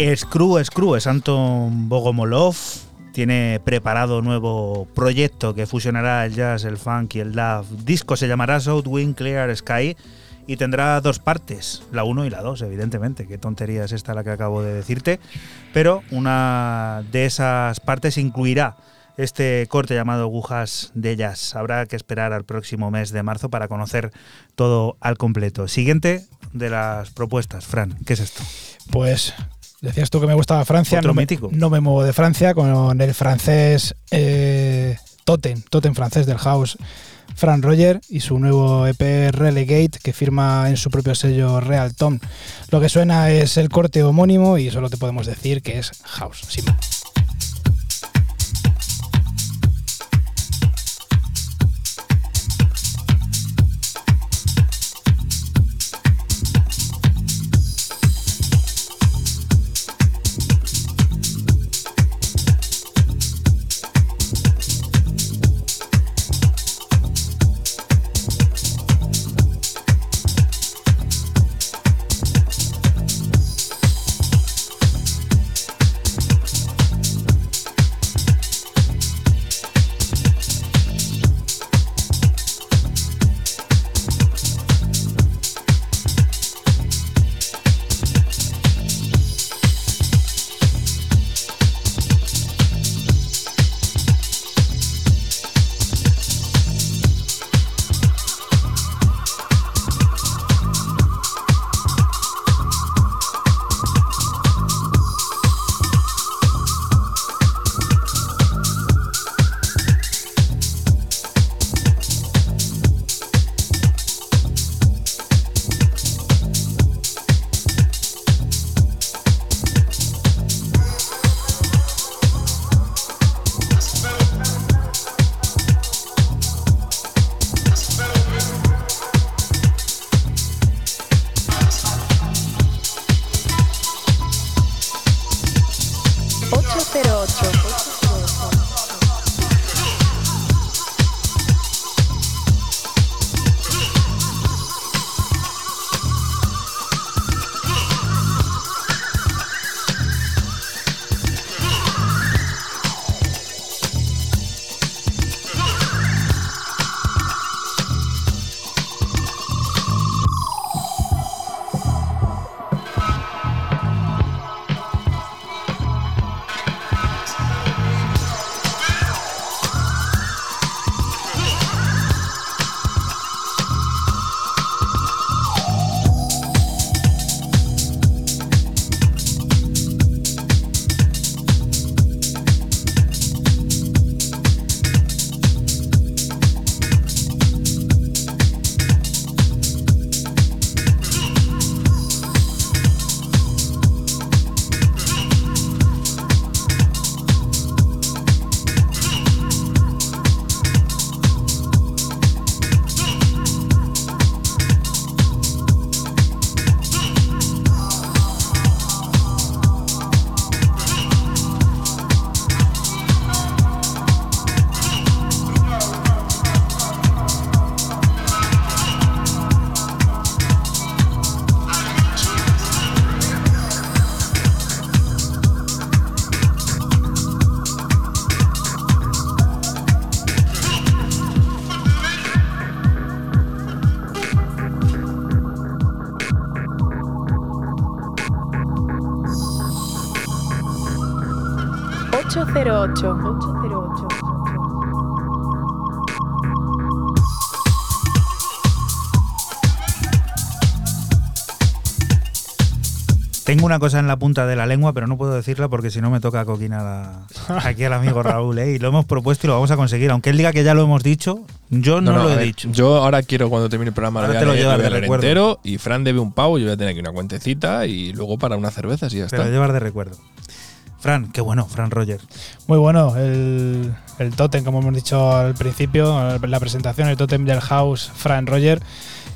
Screw Screw es Anton Bogomolov. Tiene preparado nuevo proyecto que fusionará el jazz, el funk y el dub. Disco se llamará Southwind Clear Sky y tendrá dos partes, la 1 y la 2, evidentemente. Qué tontería es esta la que acabo de decirte. Pero una de esas partes incluirá este corte llamado Agujas de Jazz. Habrá que esperar al próximo mes de marzo para conocer todo al completo. Siguiente de las propuestas, Fran, ¿qué es esto? Pues decías tú que me gustaba Francia, no me, no me muevo de Francia con el francés eh, Totem, Totem francés del house, Fran Roger y su nuevo EP Relegate que firma en su propio sello Real Tom. Lo que suena es el corte homónimo y solo te podemos decir que es house, sin más. Una cosa en la punta de la lengua, pero no puedo decirla porque si no me toca coquinar a- aquí al amigo Raúl. ¿eh? Y lo hemos propuesto y lo vamos a conseguir. Aunque él diga que ya lo hemos dicho, yo no, lo he ver, dicho. Yo ahora quiero cuando termine el programa Ahora lo voy a lo a de entero y Fran debe un pavo, yo voy a tener aquí una cuentecita y luego para unas cervezas y ya Te está. lo llevas de recuerdo. Fran, qué bueno, Fran Roger. Muy bueno, el, el tótem, como hemos dicho al principio, la presentación, el tótem del house, Fran Roger,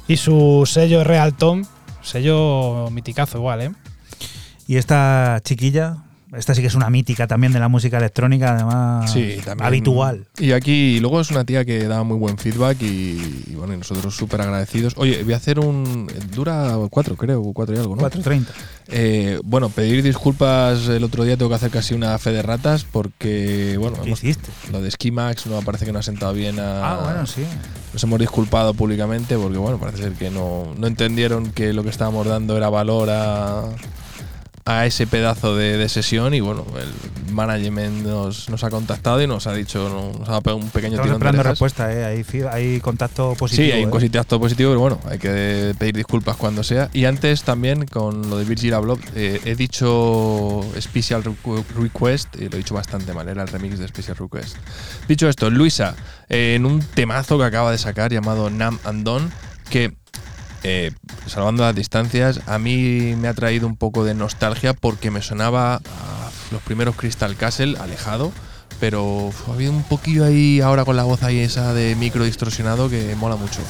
y su sello Real Tom, sello miticazo igual, ¿eh? Y esta chiquilla, esta sí que es una mítica también de la música electrónica, además Sí, también. habitual. Y aquí, y luego es una tía que da muy buen feedback y, y bueno, y nosotros súper agradecidos. Oye, voy a hacer un. Dura cuatro, creo, cuatro y algo, ¿no? 4.30. Eh, bueno, pedir disculpas el otro día tengo que hacer casi una fe de ratas porque, bueno, ¿Qué hemos- hiciste? lo de Ski Max no parece que no ha sentado bien a. Ah, bueno, sí. Nos hemos disculpado públicamente porque, bueno, parece ser que no, no entendieron que lo que estábamos dando era valor a, a ese pedazo de, de sesión y, bueno, el management nos, nos ha contactado y nos ha dicho, nos ha pegado un pequeño Estamos tirón de esperando orejas. respuesta, ¿eh? Hay, hay contacto positivo. Sí, hay un ¿eh? contacto positivo, pero bueno, hay que pedir disculpas cuando sea. Y antes también, con lo de Virgil Abloh, eh, he dicho Special Requ- Request, y lo he dicho bastante mal, era el remix de Special Request. Dicho esto, Luisa, eh, en un temazo que acaba de sacar llamado Nam and Don, que, eh, salvando las distancias, a mí me ha traído un poco de nostalgia porque me sonaba a los primeros Crystal Castle, alejado. Pero ha habido un poquillo ahí ahora con la voz ahí esa de micro distorsionado que mola mucho.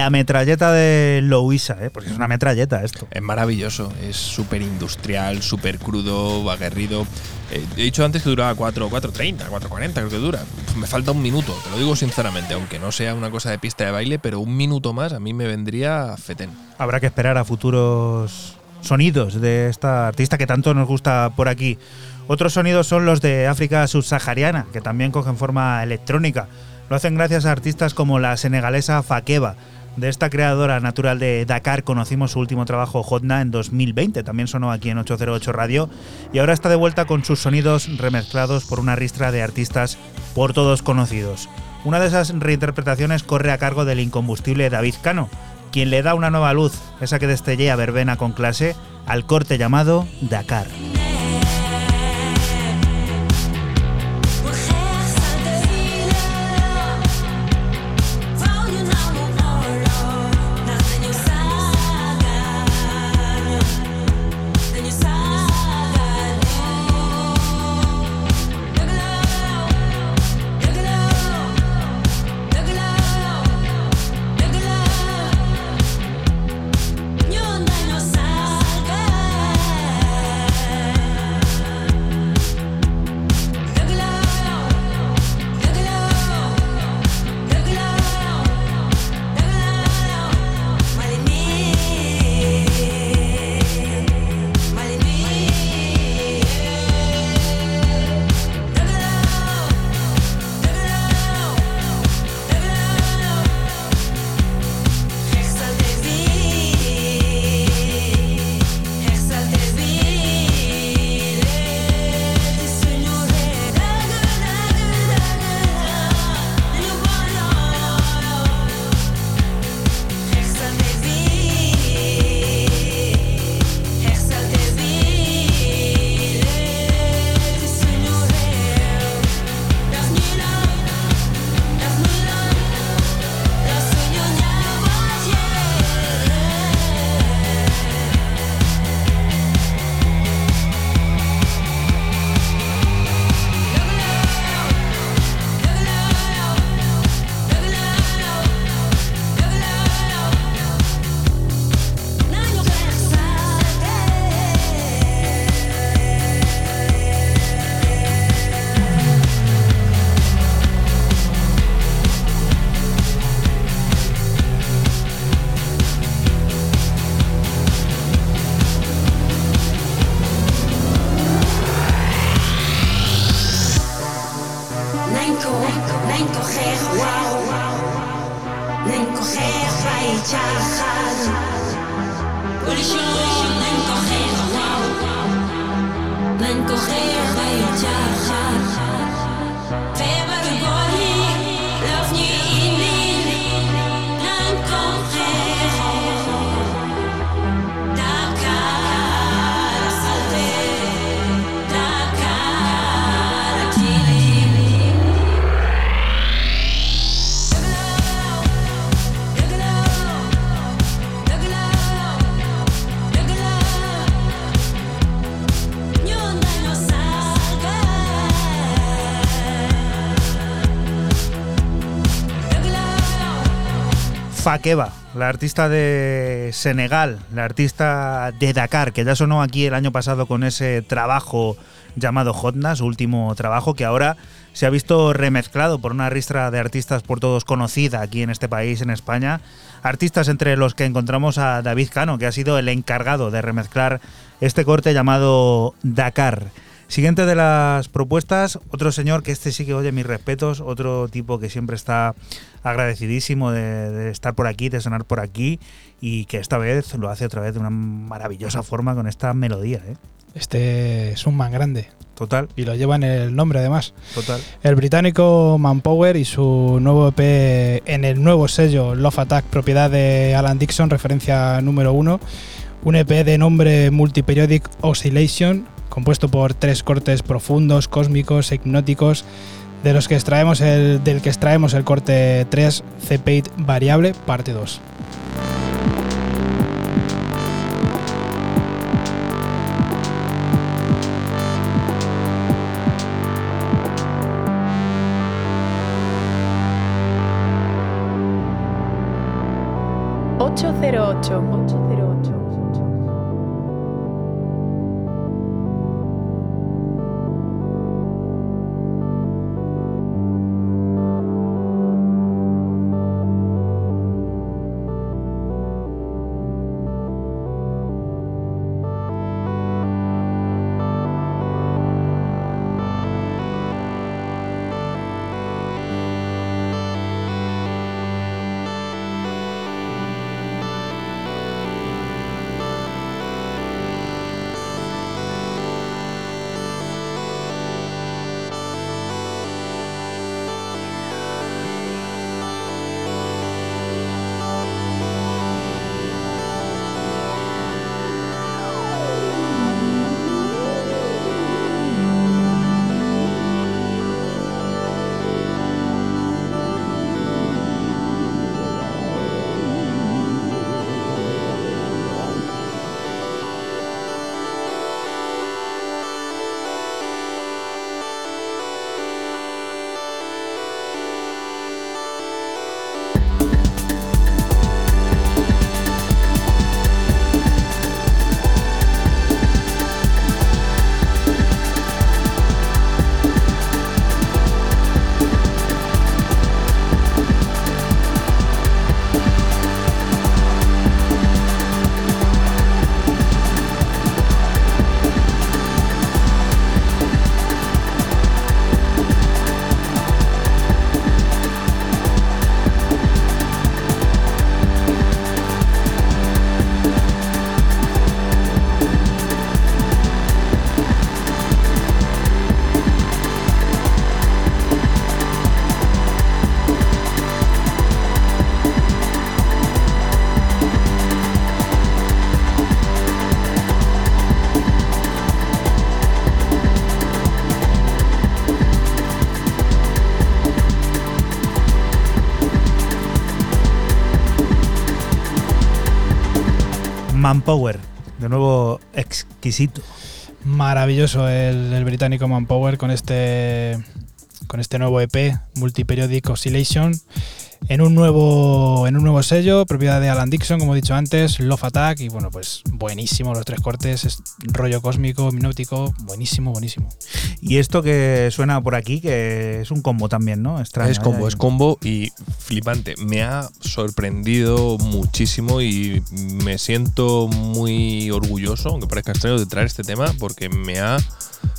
La metralleta de Louisa, ¿eh? porque es una metralleta esto. Es maravilloso, es súper industrial, súper crudo, aguerrido. Eh, he dicho antes que duraba 4, 4.30, 4.40 creo que dura. Me falta un minuto, te lo digo sinceramente, aunque no sea una cosa de pista de baile, pero un minuto más a mí me vendría fetén. Habrá que esperar a futuros sonidos de esta artista que tanto nos gusta por aquí. Otros sonidos son los de África subsahariana, que también cogen forma electrónica. Lo hacen gracias a artistas como la senegalesa Fakeba. De esta creadora natural de Dakar conocimos su último trabajo Hotna en 2020, también sonó aquí en 808 Radio y ahora está de vuelta con sus sonidos remezclados por una ristra de artistas por todos conocidos. Una de esas reinterpretaciones corre a cargo del incombustible David Cano, quien le da una nueva luz, esa que destellea verbena con clase, al corte llamado Dakar. Fakeba, la artista de Senegal, la artista de Dakar, que ya sonó aquí el año pasado con ese trabajo llamado Hotna, su último trabajo, que ahora se ha visto remezclado por una ristra de artistas por todos conocida aquí en este país, en España. Artistas entre los que encontramos a David Cano, que ha sido el encargado de remezclar este corte llamado Dakar. Siguiente de las propuestas, otro señor que este sí que oye mis respetos, otro tipo que siempre está agradecidísimo de, de, estar por aquí, de sonar por aquí y que esta vez lo hace otra vez de una maravillosa forma con esta melodía. ¿eh? Este es un man grande. Total. Y lo lleva en el nombre además. Total. El británico Manpower y su nuevo EP en el nuevo sello Love Attack, propiedad de Alan Dixon, referencia número uno. Un EP de nombre Multiperiodic Oscillation, compuesto por tres cortes profundos, cósmicos, hipnóticos, de los que extraemos el, del que extraemos el corte 3 CPate variable, parte 2. 808. Manpower, de nuevo exquisito. Maravilloso el, británico Manpower con este con este nuevo EP Multiperiodic Oscillation en un nuevo en un nuevo sello propiedad de Alan Dixon como he dicho antes Love Attack y bueno pues buenísimo los tres cortes es rollo cósmico hipnótico buenísimo buenísimo Y esto que suena por aquí, que es un combo también, ¿no? Extraño, es combo, ¿eh? es combo y flipante. Me ha sorprendido muchísimo y me siento muy orgulloso, aunque parezca extraño, de traer este tema porque me ha,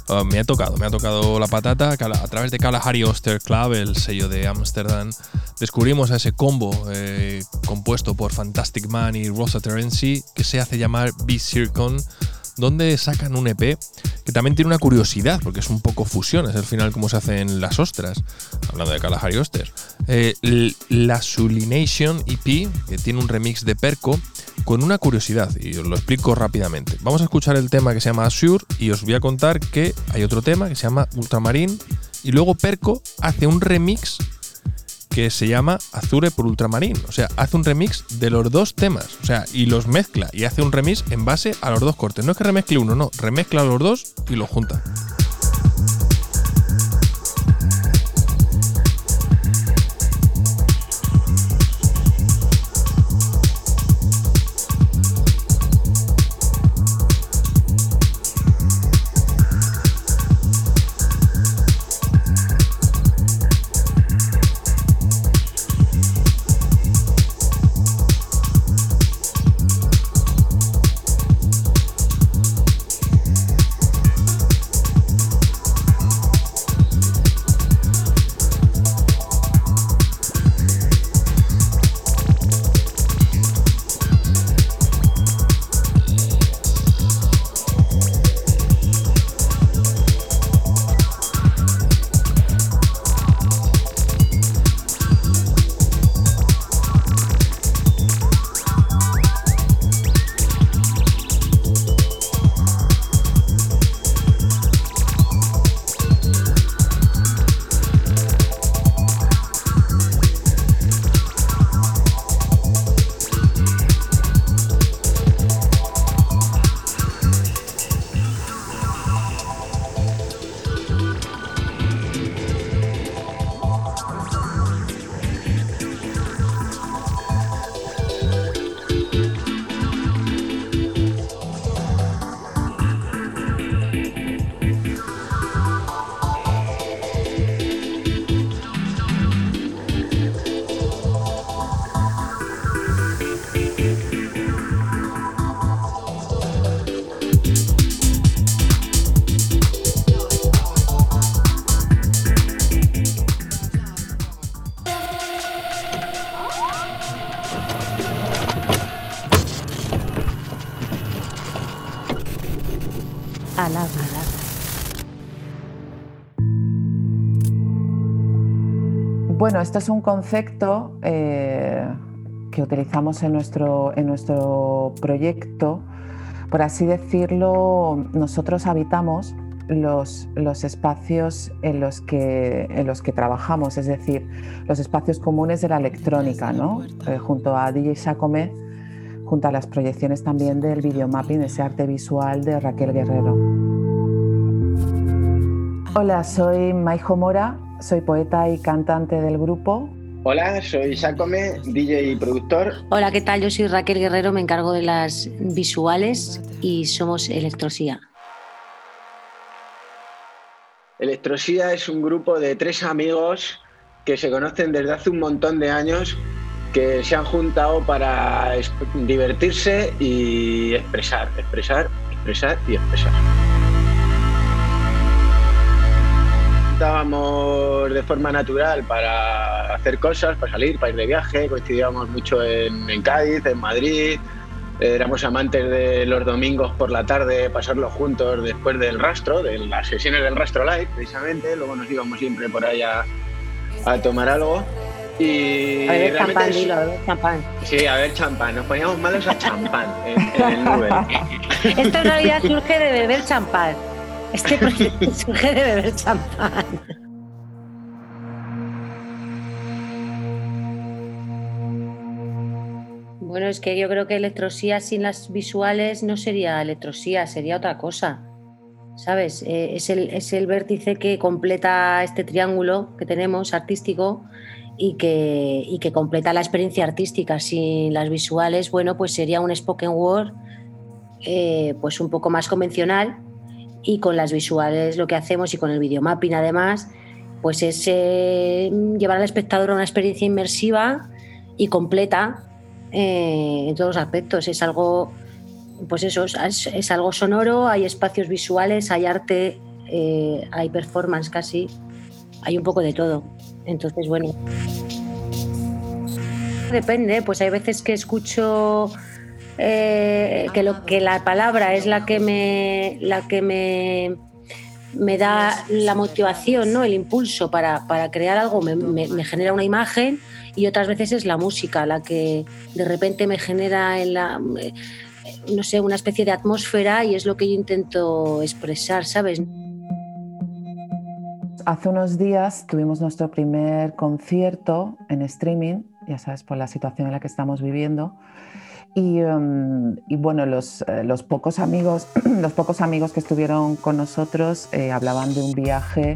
ah, me ha tocado. Me ha tocado la patata. A través de Kalahari Oster Club, el sello de Ámsterdam, descubrimos a ese combo eh, compuesto por Fantastic Man y Rosa Terenzi que se hace llamar B-Circon donde sacan un EP que también tiene una curiosidad, porque es un poco fusión, es al final como se hacen las ostras, hablando de Kalahari Oster. Eh, la Sulination EP, que tiene un remix de Perco, con una curiosidad, y os lo explico rápidamente. Vamos a escuchar el tema que se llama Azure, y os voy a contar que hay otro tema que se llama Ultramarine, y luego Perco hace un remix que se llama Azure por Ultramarine. O sea, hace un remix de los dos temas. O sea, y los mezcla y hace un remix en base a los dos cortes. No es que remezcle uno, no. Remezcla los dos y los junta. Esto es un concepto eh, que utilizamos en nuestro, en nuestro proyecto. Por así decirlo, nosotros habitamos los, los espacios en los, que, en los que trabajamos, es decir, los espacios comunes de la electrónica, ¿no? Eh, junto a DJ Sacome, junto a las proyecciones también del videomapping, ese arte visual de Raquel Guerrero. Hola, soy Maijo Mora, soy poeta y cantante del grupo. Hola, soy Sacome, DJ y productor. Hola, ¿qué tal? Yo soy Raquel Guerrero, me encargo de las visuales y somos Electrosía. Electrosía es un grupo de tres amigos que se conocen desde hace un montón de años que se han juntado para divertirse y expresar, expresar, expresar y expresar. Estábamos de forma natural para hacer cosas, para salir, para ir de viaje, coincidíamos mucho en, en Cádiz, en Madrid, éramos amantes de los domingos por la tarde, pasarlos juntos después del rastro, de las sesiones del rastro live, precisamente, luego nos íbamos siempre por ahí a, a tomar algo. Y A realmente champán, es- dilo, a beber champán. Sí, a ver champán, nos poníamos malos a champán en, en el Uber. Esto en realidad surge de beber champán. Este proyecto surge de beber champán. Bueno, es que yo creo que electrosía sin las visuales no sería electrosía, sería otra cosa. ¿Sabes? Eh, es, el, es el vértice que completa este triángulo que tenemos artístico y que, y que completa la experiencia artística. Sin las visuales, bueno, pues sería un spoken word eh, pues un poco más convencional y con las visuales lo que hacemos y con el videomapping además, pues es eh, llevar al espectador a una experiencia inmersiva y completa eh, en todos los aspectos. Es algo, pues eso, es, algo sonoro, hay espacios visuales, hay arte, eh, hay performance casi, hay un poco de todo. Entonces, bueno. Depende, pues hay veces que escucho eh, que lo que la palabra es la que me la que me, me da la motivación, ¿no? el impulso para, para crear algo, me, me- me genera una imagen y otras veces es la música la que de repente me genera en la eh, no sé, una especie de atmósfera y es lo que yo intento expresar, ¿sabes? Hace unos días tuvimos nuestro primer concierto en streaming, ya sabes, por la situación en la que estamos viviendo. Y, um, y bueno, los, eh, los pocos amigos, los pocos amigos que estuvieron con nosotros eh, hablaban de un viaje,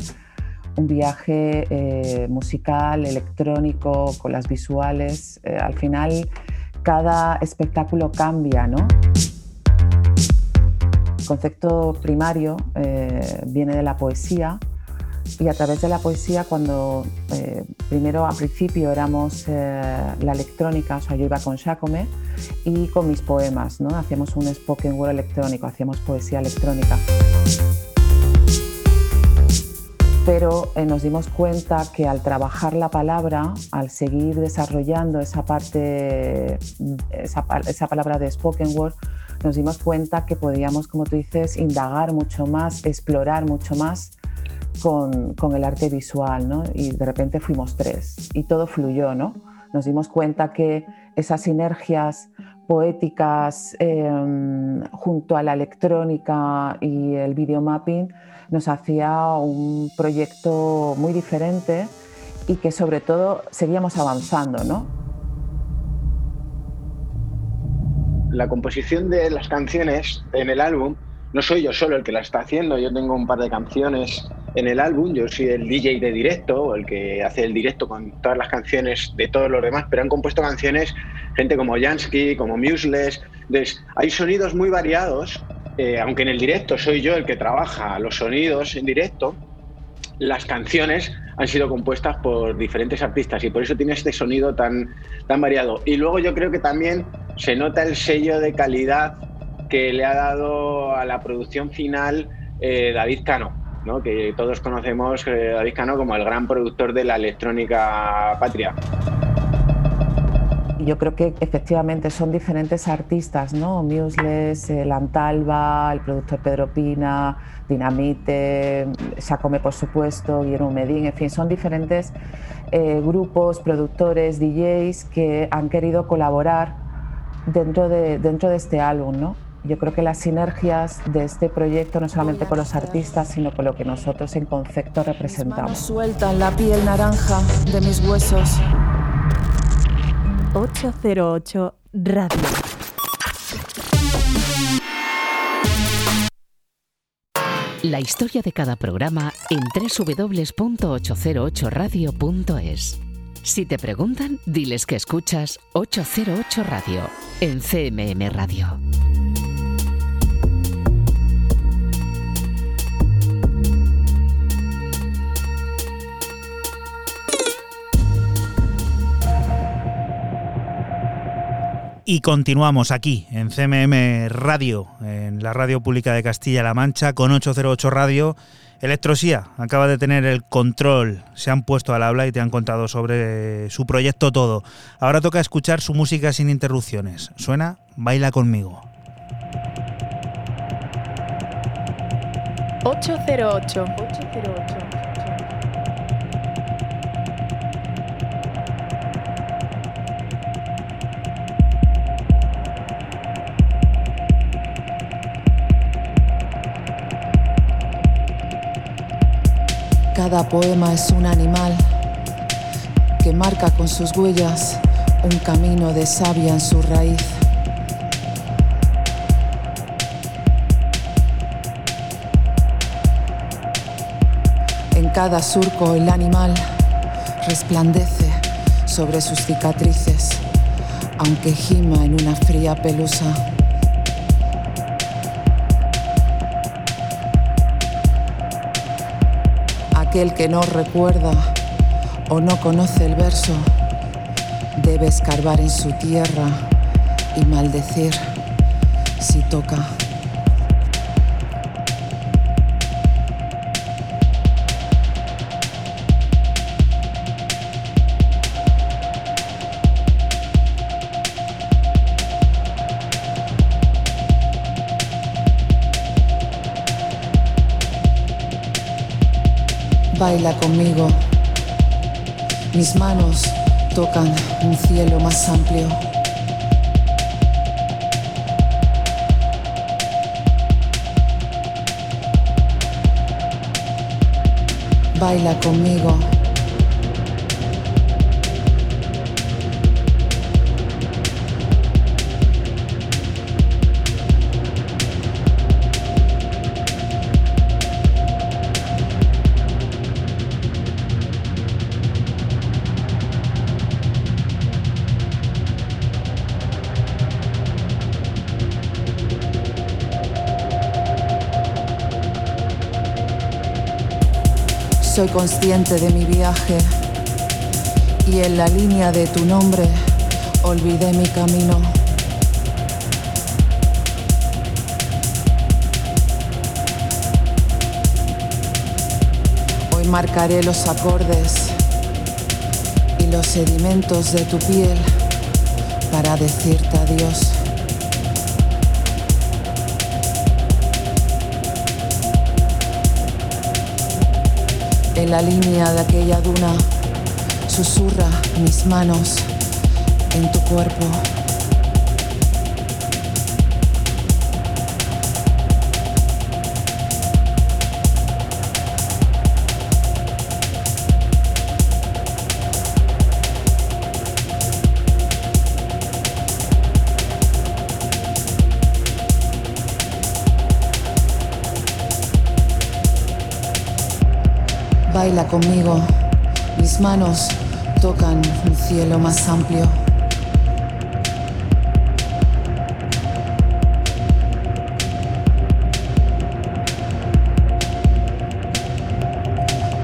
un viaje eh, musical, electrónico, con las visuales. Al final, cada espectáculo cambia, ¿no? El concepto primario viene de la poesía y a través de la poesía cuando eh, primero al principio éramos eh, la electrónica, o sea, yo iba con Jacome y con mis poemas, ¿no? Hacíamos un spoken word electrónico, hacíamos poesía electrónica. Pero eh, nos dimos cuenta que al trabajar la palabra, al seguir desarrollando esa parte, esa, esa palabra de spoken word, nos dimos cuenta que podíamos, como tú dices, indagar mucho más, explorar mucho más con, el arte visual, ¿no? Y de repente fuimos tres y todo fluyó, ¿no? Nos dimos cuenta que esas sinergias poéticas eh, junto a la electrónica y el videomapping nos hacía un proyecto muy diferente y que sobre todo seguíamos avanzando, ¿no? La composición de las canciones en el álbum no soy yo solo el que la está haciendo, yo tengo un par de canciones en el álbum, yo soy el DJ de directo, el que hace el directo con todas las canciones de todos los demás, pero han compuesto canciones gente como Jansky, como Museless, hay sonidos muy variados, eh, aunque en el directo soy yo el que trabaja los sonidos en directo, las canciones han sido compuestas por diferentes artistas y por eso tiene este sonido tan, tan variado. Y luego yo creo que también se nota el sello de calidad que le ha dado a la producción final eh, David Cano, ¿no? que todos conocemos eh, David Cano como el gran productor de la electrónica patria. yo creo que efectivamente son diferentes artistas, ¿no? Museless, el Antalba, el productor Pedro Pina, Dinamite, Sacome por supuesto, Guillermo Medín, en fin, son diferentes eh, grupos, productores, DJs que han querido colaborar dentro de, dentro de este álbum, ¿no? Yo creo que las sinergias de este proyecto, no solamente con los artistas, sino con lo que nosotros en concepto representamos. Sueltan la piel naranja de mis huesos. 808 Radio. La historia de cada programa en www.808radio.es. Si te preguntan, diles que escuchas 808 Radio en CMM Radio. Y continuamos aquí en CMM Radio, en la radio pública de Castilla-La Mancha, con 808 Radio. Electrosía acaba de tener el control, se han puesto al habla y te han contado sobre su proyecto todo. Ahora toca escuchar su música sin interrupciones. Suena Baila conmigo. 808. 808. Cada poema es un animal que marca con sus huellas un camino de savia en su raíz. En cada surco el animal resplandece sobre sus cicatrices, aunque gima en una fría pelusa. Aquel que no recuerda o no conoce el verso debe escarbar en su tierra y maldecir si toca. Baila conmigo. Mis manos tocan un cielo más amplio. Baila conmigo. Soy consciente de mi viaje y en la línea de tu nombre olvidé mi camino. Hoy marcaré los acordes y los sedimentos de tu piel para decirte adiós. La línea de aquella duna susurra mis manos en tu cuerpo. Baila conmigo, mis manos tocan un cielo más amplio.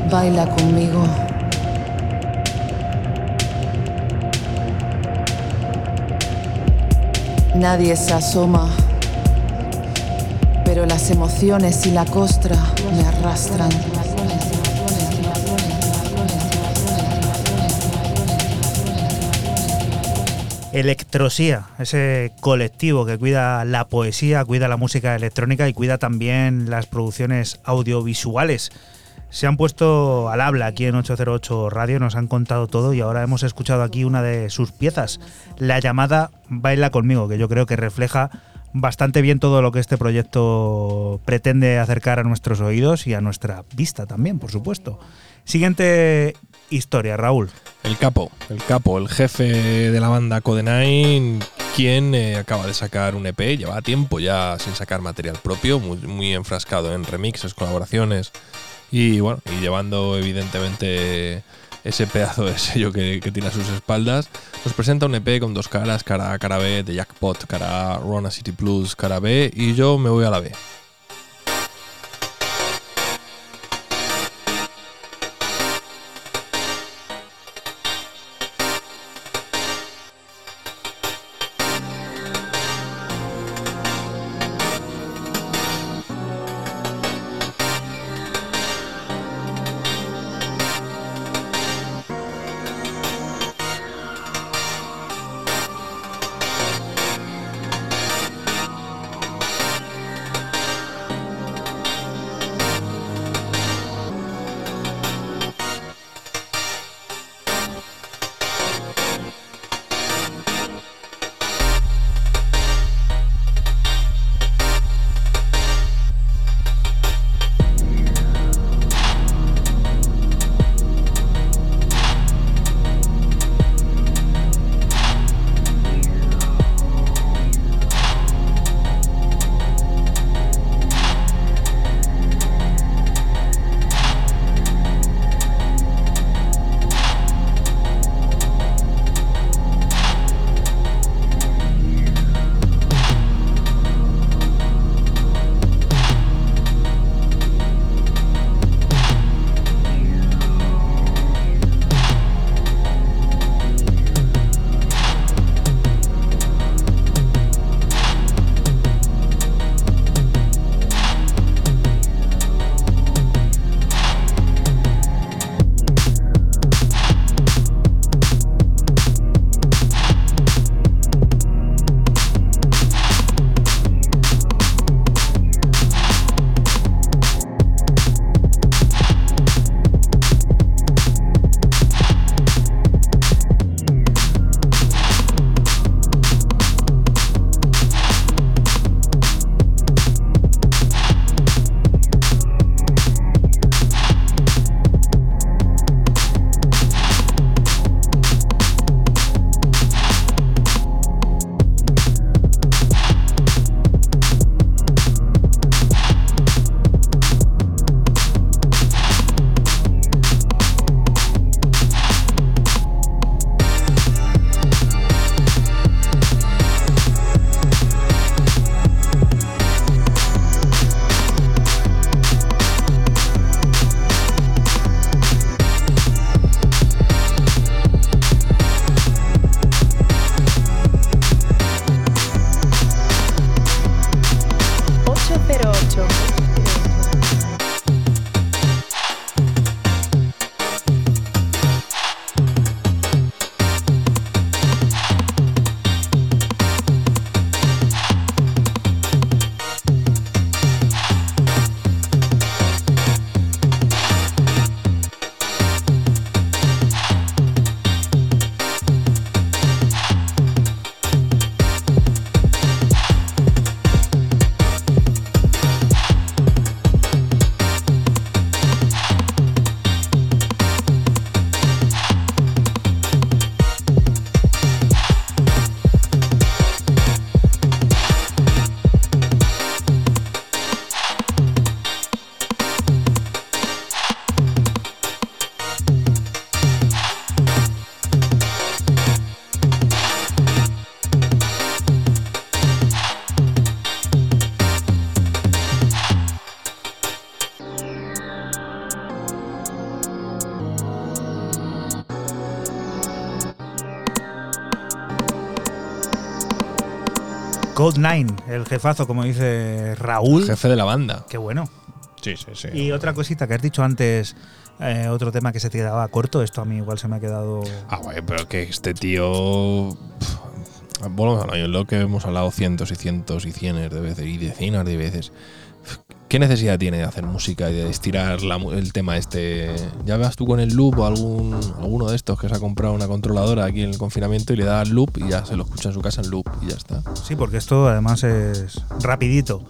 Baila conmigo. Nadie se asoma, pero las emociones y la costra me arrastran. Electrosía, ese colectivo que cuida la poesía, cuida la música electrónica y cuida también las producciones audiovisuales. Se han puesto al habla aquí en 808 Radio, nos han contado todo y ahora hemos escuchado aquí una de sus piezas, la llamada Baila conmigo, que yo creo que refleja bastante bien todo lo que este proyecto pretende acercar a nuestros oídos y a nuestra vista también, por supuesto. Siguiente historia, Raúl. El capo, el capo, el jefe de la banda Codenine, quien eh, acaba de sacar un EP, lleva tiempo ya sin sacar material propio, muy, enfrascado en remixes, colaboraciones y bueno, y llevando evidentemente ese pedazo de sello que, que tiene a sus espaldas, nos presenta un EP con dos caras, cara A, cara B, de Jackpot, cara A, Rona City Plus, cara B, y yo me voy a la B. Code 9, el jefazo, como dice Raúl. Jefe de la banda. Qué bueno. Sí, sí, sí. Y otra cosita que has dicho antes, eh, otro tema que se te quedaba corto, esto a mí igual se me ha quedado. Ah, güey, pero que este tío. volvemos a lo- lo que hemos hablado cientos y cientos y cientos de veces y decenas de veces. ¿Qué necesidad tiene de hacer música y de estirar la el tema este? Ya veas tú con el loop o algún, alguno de estos que se ha comprado una controladora aquí en el confinamiento y le da al loop y ya se lo escucha en su casa en loop y ya está. Sí, porque esto además es rapidito.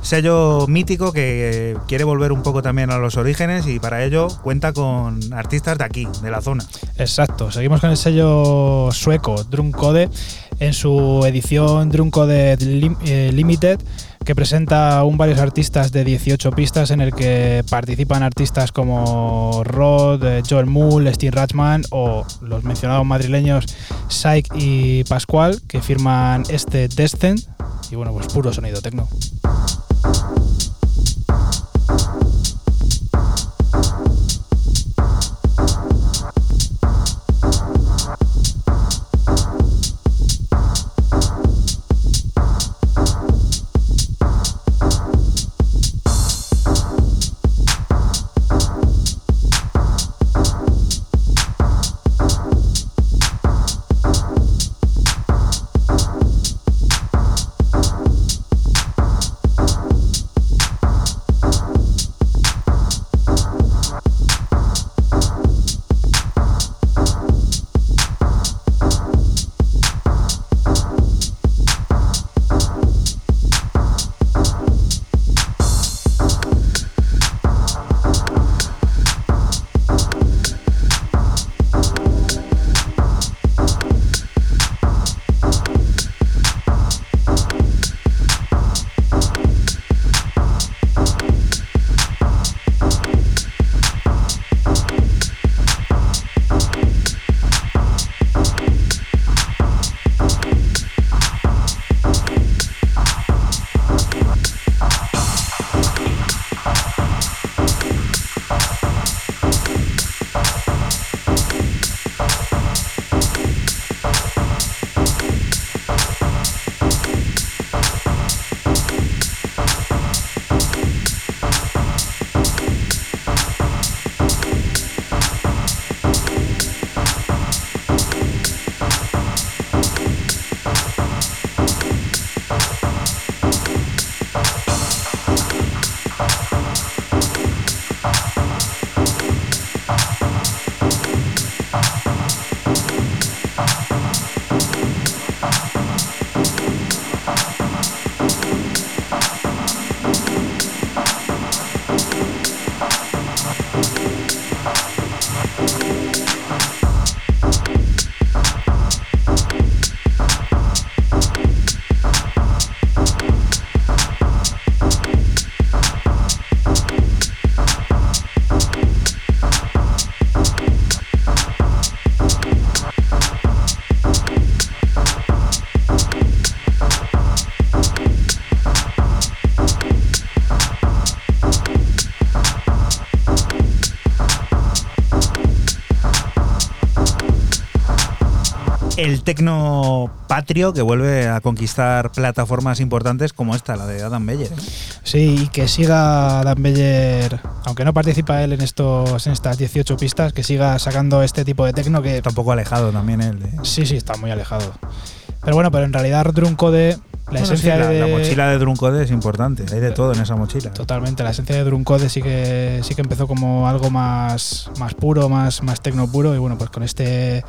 Sello mítico que quiere volver un poco también a los orígenes y para ello cuenta con artistas de aquí, de la zona. Exacto, seguimos con el sello sueco Drumcode en su edición Drumcode eh, Limited que presenta aún varios artistas de 18 pistas en el que participan artistas como Rod, eh, Joel Mull, Steve Ratchman o los mencionados madrileños Syke y Pascual que firman este Descent y bueno, pues puro sonido tecno. El tecno patrio que vuelve a conquistar plataformas importantes como esta, la de Adam Beyer. Sí, y que siga Dan Beller, aunque no participa él en estos en estas 18 pistas, que siga sacando este tipo de tecno que Está un poco alejado también él. sí, sí, está muy alejado. Pero bueno, pero en realidad Drumcode, la Bueno, esencia sí, de la mochila de Druncode es importante, hay de todo en esa mochila. Totalmente, la esencia de Drumcode sí que sí que empezó como algo más, más puro, más, más tecno puro, y bueno, pues con este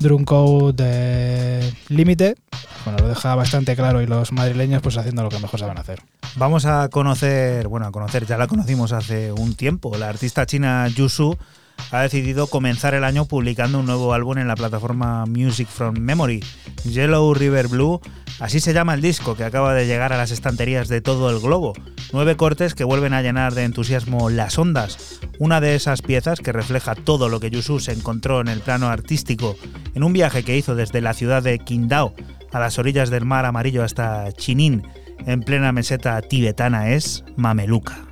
Drumcode de Limited, bueno, lo deja bastante claro y los madrileños pues haciendo lo que mejor saben hacer. Vamos a conocer, bueno, a conocer, ya la conocimos hace un tiempo. La artista china Yusu ha decidido comenzar el año publicando un nuevo álbum en la plataforma Music from Memory, Yellow River Blue. Así se llama el disco que acaba de llegar a las estanterías de todo el globo. Nueve cortes que vuelven a llenar de entusiasmo las ondas. Una de esas piezas que refleja todo lo que Yusu se encontró en el plano artístico en un viaje que hizo desde la ciudad de Qingdao a las orillas del mar amarillo hasta Chinin, en plena meseta tibetana, es Mameluca.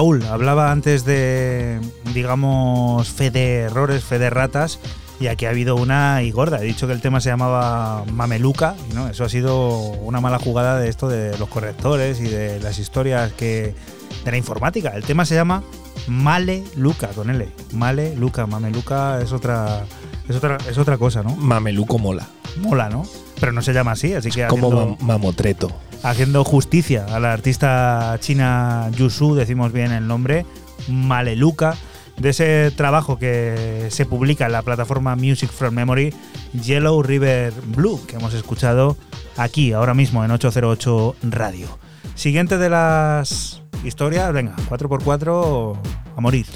Raúl hablaba antes de, digamos, fe de errores, fe de ratas, y aquí ha habido una y gorda. He dicho que el tema se llamaba Mameluca, no, eso ha sido una mala jugada de esto de los correctores y de las historias que de la informática. El tema se llama Male Luca, con L. Male Luca, Mameluca es otra, es otra, es otra cosa, ¿no? Mameluco mola. Mola, ¿no? Pero no se llama así, así que Como haciendo- mam- mamotreto. Haciendo justicia a la artista china Yusu, decimos bien el nombre, Maleluca, de ese trabajo que se publica en la plataforma Music from Memory, Yellow River Blue, que hemos escuchado aquí, ahora mismo en 808 Radio. Siguiente de las historias, venga, 4x4 a morir.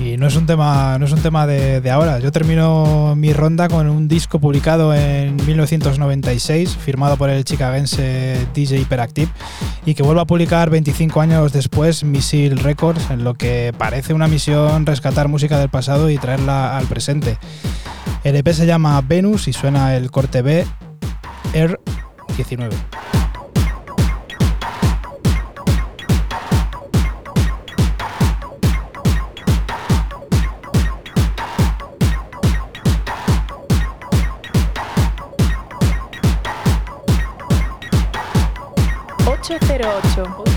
Y no es un tema, no es un tema de, de, ahora. Yo termino mi ronda con un disco publicado en 1996, firmado por el chicagense DJ Hyperactive, y que vuelve a publicar 25 años después Missile Records, en lo que parece una misión rescatar música del pasado y traerla al presente. El EP se llama Venus y suena el corte B R19. 808.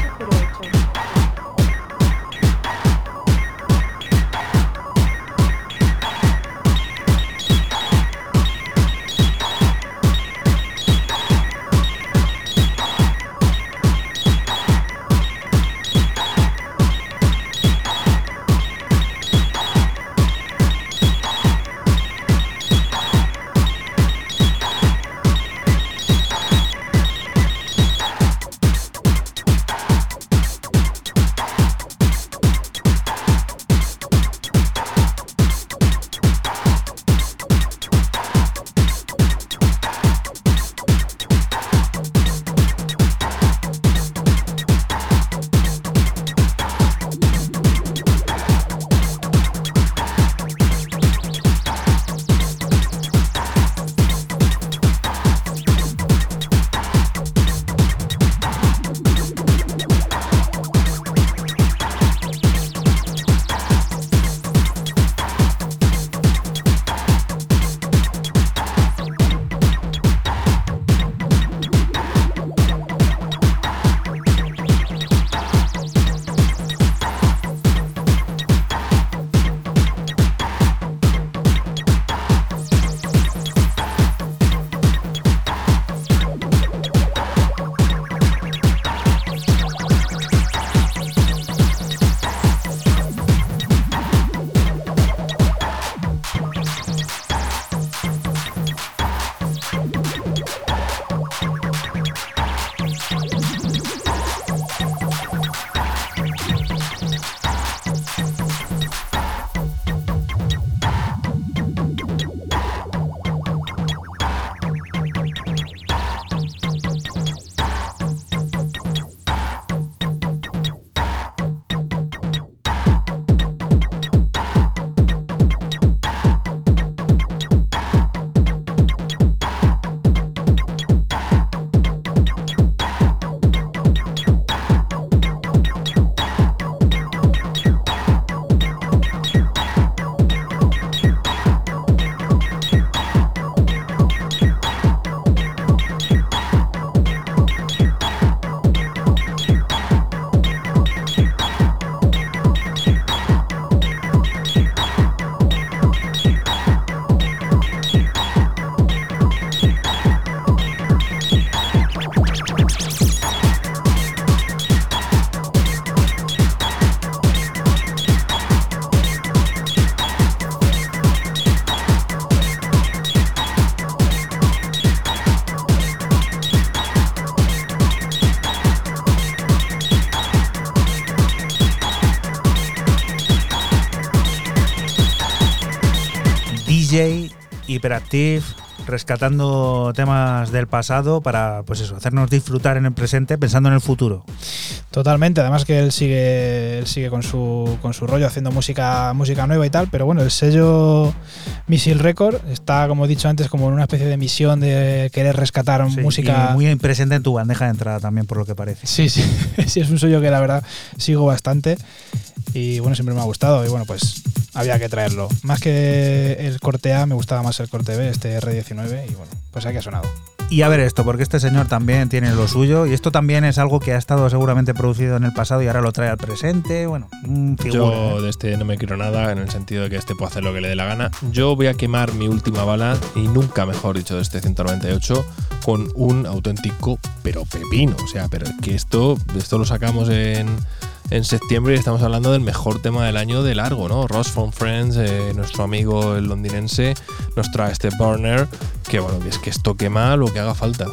Hyperactive rescatando temas del pasado para pues eso, hacernos disfrutar en el presente pensando en el futuro. Totalmente, además que él sigue, él sigue con su, con su rollo haciendo música, música nueva y tal, pero bueno, el sello Missile Record está, como he dicho antes, como en una especie de misión de querer rescatar Sí, música. y muy presente en tu bandeja de entrada también, por lo que parece. Sí, sí, sí, es un sello que la verdad sigo bastante y bueno, siempre me ha gustado y bueno, pues había que traerlo. Más que el corte A, me gustaba más el corte B, este R19 y bueno, pues aquí ha sonado. Y a ver esto, porque este señor también tiene lo suyo y esto también es algo que ha estado seguramente producido en el pasado y ahora lo trae al presente. Bueno, un figura. ¿eh? Yo de este no me quiero nada, en el sentido de que este puede hacer lo que le dé la gana. Yo voy a quemar mi última bala, y nunca mejor dicho, de este 198, con un auténtico pero pepino. O sea, pero es que esto, esto lo sacamos en, en septiembre y estamos hablando del mejor tema del año de largo, ¿no? Ross from Friends, eh, nuestro amigo el londinense, nos trae este burner, que bueno, es que esto quema lo que haga falta.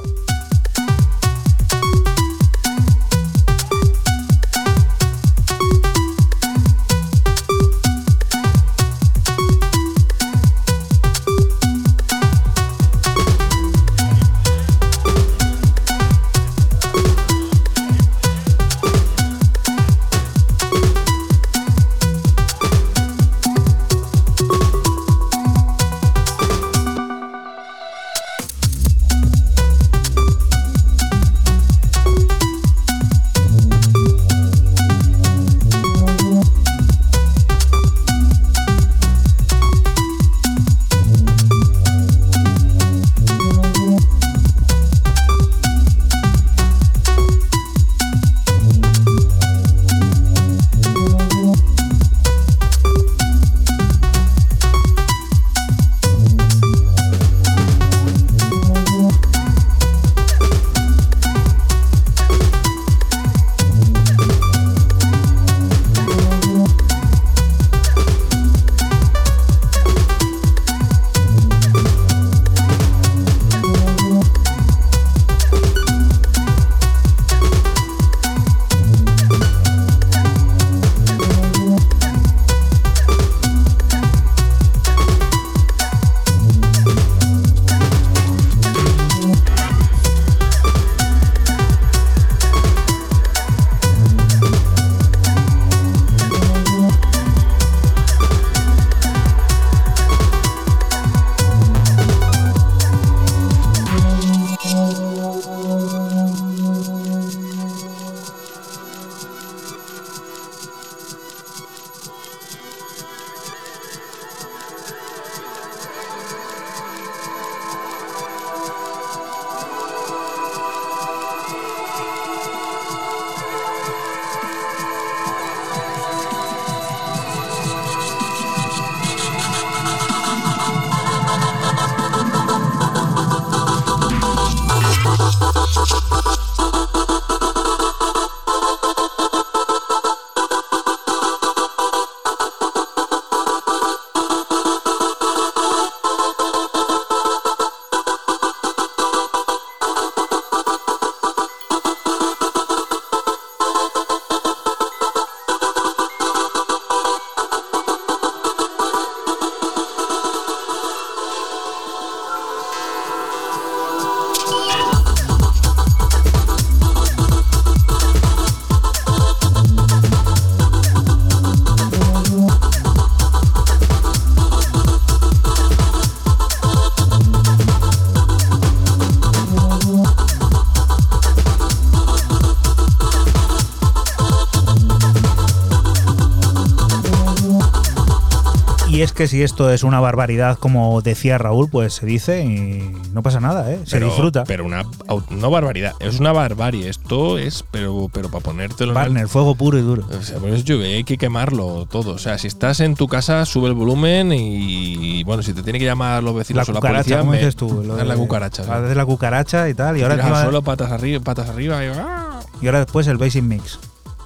Que si esto es una barbaridad, como decía Raúl, pues se dice y no pasa nada, ¿eh? Se Pero- disfruta. Pero una no barbaridad, es una barbarie. Esto es, pero, pero para ponértelo en el- fuego puro y duro. O sea, pues yo hay que quemarlo todo. O sea, si estás en tu casa, sube el volumen y, bueno, si te tiene que llamar los La vecinos o la policía, me- dices tú. lo haz la de- cucaracha. Haces la cucaracha y tal. Y Te ahora, tiras al encima- suelo, patas arriba, patas arriba y, ¡ah! y ahora después el basic mix.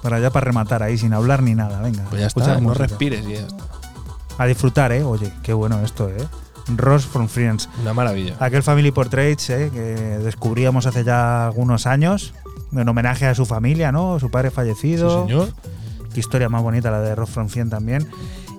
Para ya para rematar ahí, sin hablar ni nada. Venga. Pues ya está, la no respires y ya está. A disfrutar, ¿eh? Oye, qué bueno esto, ¿eh? Ross from Friends. Una maravilla. Aquel Family Portraits ¿eh? que descubríamos hace ya algunos años, en homenaje a su familia, ¿no? Su padre fallecido. Sí, señor. Qué historia más bonita la de Ross from Friends también.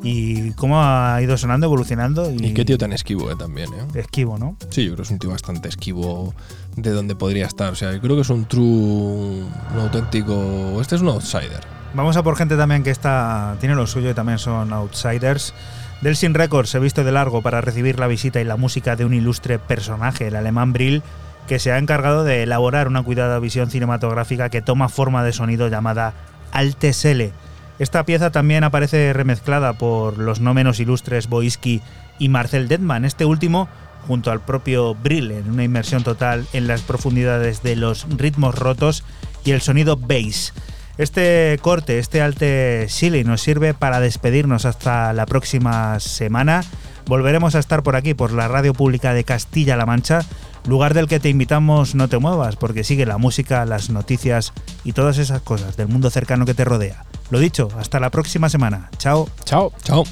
y cómo ha ido sonando, evolucionando. Y, Y qué tío tan esquivo, eh, también, ¿eh? Esquivo, ¿no? Sí, yo creo que es un tío bastante esquivo de donde podría estar. O sea, yo creo que es un true, un auténtico. Este es un outsider. Vamos a por gente también que está tiene lo suyo y también son outsiders. Delsin Records se viste de largo para recibir la visita y la música de un ilustre personaje, el alemán Brill, que se ha encargado de elaborar una cuidada visión cinematográfica que toma forma de sonido llamada Altesele. Esta pieza también aparece remezclada por los no menos ilustres Boiski y Marcel Detman, este último junto al propio Brill en una inmersión total en las profundidades de los ritmos rotos y el sonido bass. Este corte, este alte Silly nos sirve para despedirnos hasta la próxima semana. Volveremos a estar por aquí, por la radio pública de Castilla-La Mancha, lugar del que te invitamos no te muevas, porque sigue la música, las noticias y todas esas cosas del mundo cercano que te rodea. Lo dicho, hasta la próxima semana. Chao. Chao. Chao.